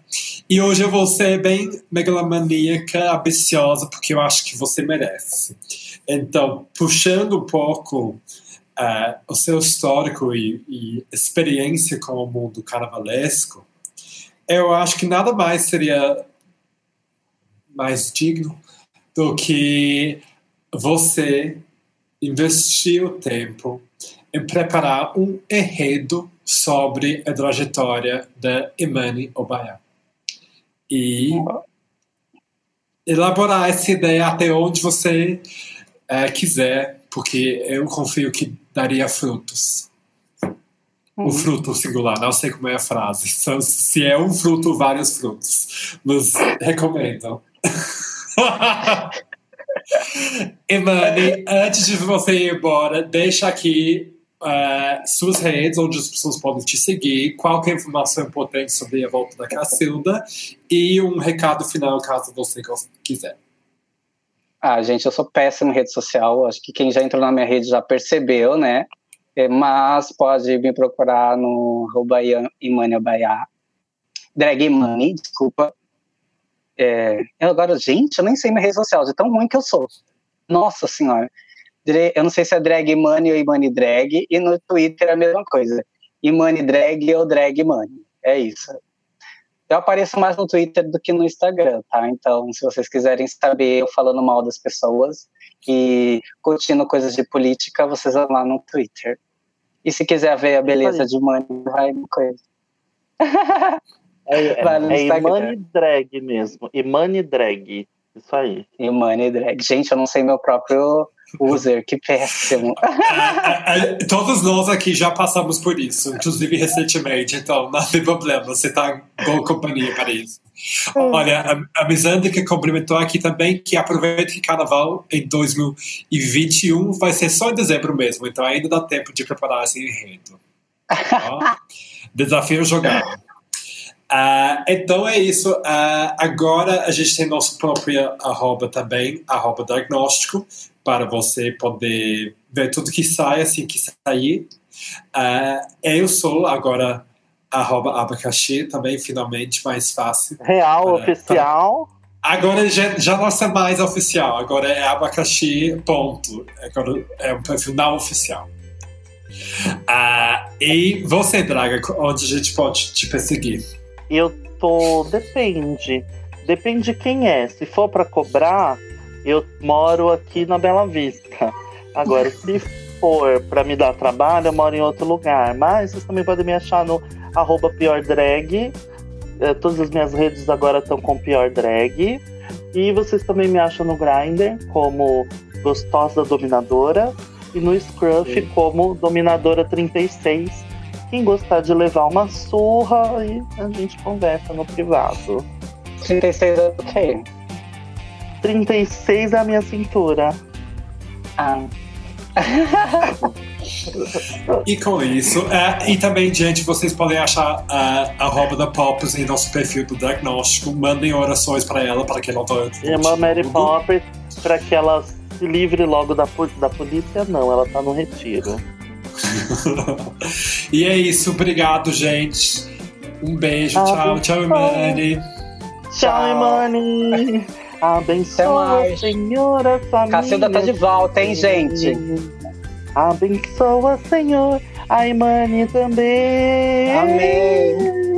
E hoje eu vou ser bem megalomaníaca, ambiciosa, porque eu acho que você merece. Então, puxando um pouco ah, o seu histórico e, e experiência com o mundo carnavalesco, eu acho que nada mais seria mais digno do que você investir o tempo em preparar um enredo sobre a trajetória da Imani Obaia. E elaborar essa ideia até onde você eh, quiser, porque eu confio que daria frutos. O fruto singular, não sei como é a frase. São- Se é um fruto, vários frutos. Mas recomendo. Imani, (laughs) antes de você ir embora, deixa aqui eh, suas redes, onde as pessoas podem te seguir, qualquer informação importante sobre a volta da Cacilda e um recado final, caso você quiser. Ah, gente, eu sou péssimo em rede social. Acho que quem já entrou na minha rede já percebeu, né? É, mas pode me procurar no Imaniabaiá. Drag Money, desculpa. É, eu agora, gente, eu nem sei minha rede social, de tão ruim que eu sou. Nossa senhora. Eu não sei se é drag money ou imani drag, e no Twitter é a mesma coisa. Imani drag ou drag money. É isso. Eu apareço mais no Twitter do que no Instagram, tá? Então, se vocês quiserem saber eu falando mal das pessoas e curtindo coisas de política, vocês vão lá no Twitter. E se quiser ver a beleza de Money, vai no coisa. (laughs) É, é, é Imani Drag mesmo. Imani Drag. Isso aí. Imani Drag. Gente, eu não sei meu próprio user, que péssimo. É, é, todos nós aqui já passamos por isso, inclusive recentemente, então não tem problema, você está em boa companhia para isso. Olha, a, a Misanda que cumprimentou aqui também que aproveita que carnaval em 2021 vai ser só em dezembro mesmo, então ainda dá tempo de preparar esse enredo. (laughs) desafio jogado. Uh, então é isso. Uh, agora a gente tem nosso próprio arroba também, arroba diagnóstico, para você poder ver tudo que sai assim que sair. Uh, eu sou agora arroba abacaxi também, finalmente mais fácil. Real, para, oficial. Para... Agora já, já não é mais oficial, agora é abacaxi, ponto. Agora é um perfil não oficial. Uh, e você, Draga, onde a gente pode te perseguir? Eu tô. Depende. Depende de quem é. Se for para cobrar, eu moro aqui na Bela Vista. Agora, se for para me dar trabalho, eu moro em outro lugar. Mas vocês também podem me achar no arroba pior drag. Eh, todas as minhas redes agora estão com pior drag. E vocês também me acham no Grindr como Gostosa Dominadora e no Scruff Sim. como Dominadora 36. Quem gostar de levar uma surra, e a gente conversa no privado. 36 é o quê? 36 é a minha cintura. Ah. (laughs) e com isso, é, e também, gente, vocês podem achar uh, a roupa da Poppers em nosso perfil do diagnóstico. Mandem orações para ela, para que ela volte. Irmã Mary Poppers, para que ela se livre logo da, da polícia, não, ela tá no retiro. (laughs) e é isso, obrigado, gente. Um beijo, ah, tchau, tchau, Imani. Tchau, Imani. (laughs) Abençoa, Senhor, família. Cacilda tá de volta, hein, gente? Abençoa, Senhor, a Imani também. Amém.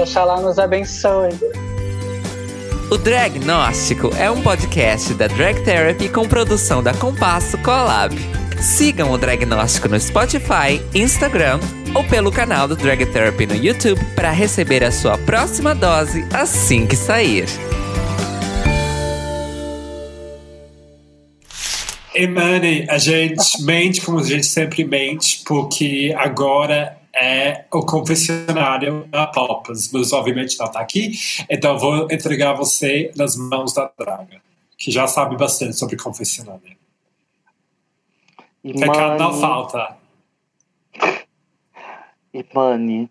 Oxalá nos abençoe. O Dragnóstico é um podcast da Drag Therapy com produção da Compasso Collab. Sigam o Dragnóstico no Spotify, Instagram ou pelo canal do Drag Therapy no YouTube para receber a sua próxima dose assim que sair. Emane, a gente mente como a gente sempre mente, porque agora é o confessionário da Popas, mas obviamente não está aqui, então vou entregar você nas mãos da Draga, que já sabe bastante sobre confessionário. Pecado não falta. Imani,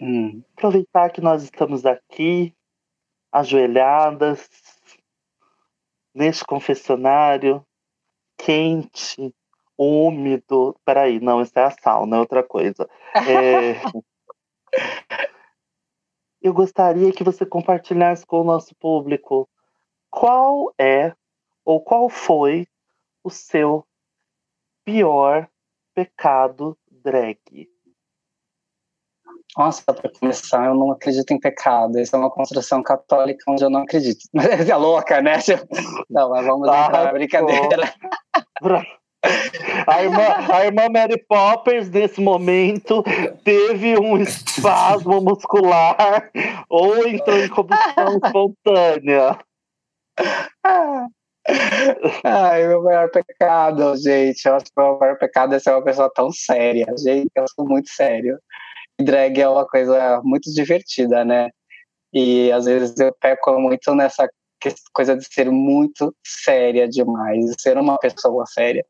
hum. aproveitar que nós estamos aqui, ajoelhadas, neste confessionário, quente, úmido. Peraí, não, isso é a sauna, é outra coisa. É... (laughs) Eu gostaria que você compartilhasse com o nosso público qual é ou qual foi o seu pior pecado drag. Nossa, para começar, eu não acredito em pecado. Isso é uma construção católica onde eu não acredito. Mas (laughs) é louca, né? (laughs) Não, mas vamos ah, entrar na brincadeira. (laughs) A irmã, a irmã Mary Poppers, nesse momento, teve um espasmo muscular ou entrou em combustão espontânea. Ai, meu maior pecado, gente. Eu acho que o meu maior pecado é ser uma pessoa tão séria. Gente, eu sou muito sério drag é uma coisa muito divertida, né? E às vezes eu peco muito nessa coisa de ser muito séria demais, ser uma pessoa séria.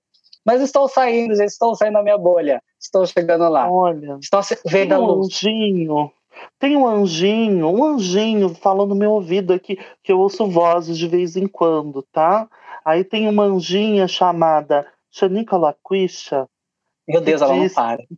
Mas estou saindo, já estou saindo da minha bolha, estou chegando lá. Olha, estou vendo a luz. Tem um anjinho, um anjinho falando no meu ouvido aqui, que eu ouço vozes de vez em quando, tá? Aí tem uma anjinha chamada Shanika Laquisha. Meu Deus, ela não para. Que,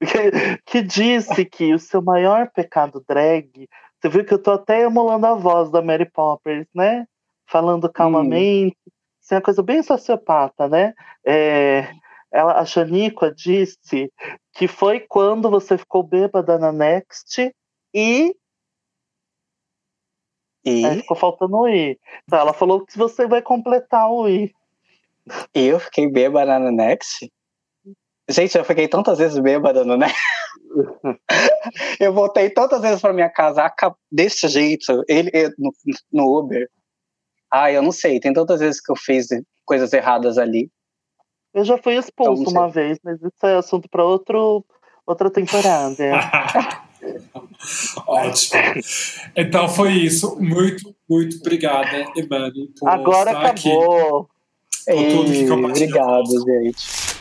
(laughs) que disse que o seu maior pecado drag. Você viu que eu tô até emulando a voz da Mary Poppers, né? Falando calmamente. Hum. Isso é uma coisa bem sociopata, né? É, ela, a Xaníqua disse que foi quando você ficou bêbada na Next e. E? Aí ficou faltando o I. Então ela falou que você vai completar o I. Eu fiquei bêbada na Next? Gente, eu fiquei tantas vezes bêbada no Next. (laughs) eu voltei tantas vezes para minha casa desse jeito, ele no, no Uber. Ah, eu não sei, tem tantas vezes que eu fiz coisas erradas ali. Eu já fui expulso então, uma vez, mas isso é assunto para outro outra temporada. (laughs) Ótimo. Então foi isso. Muito, muito obrigada, Emani, por Agora estar acabou. aqui. Obrigado, gente.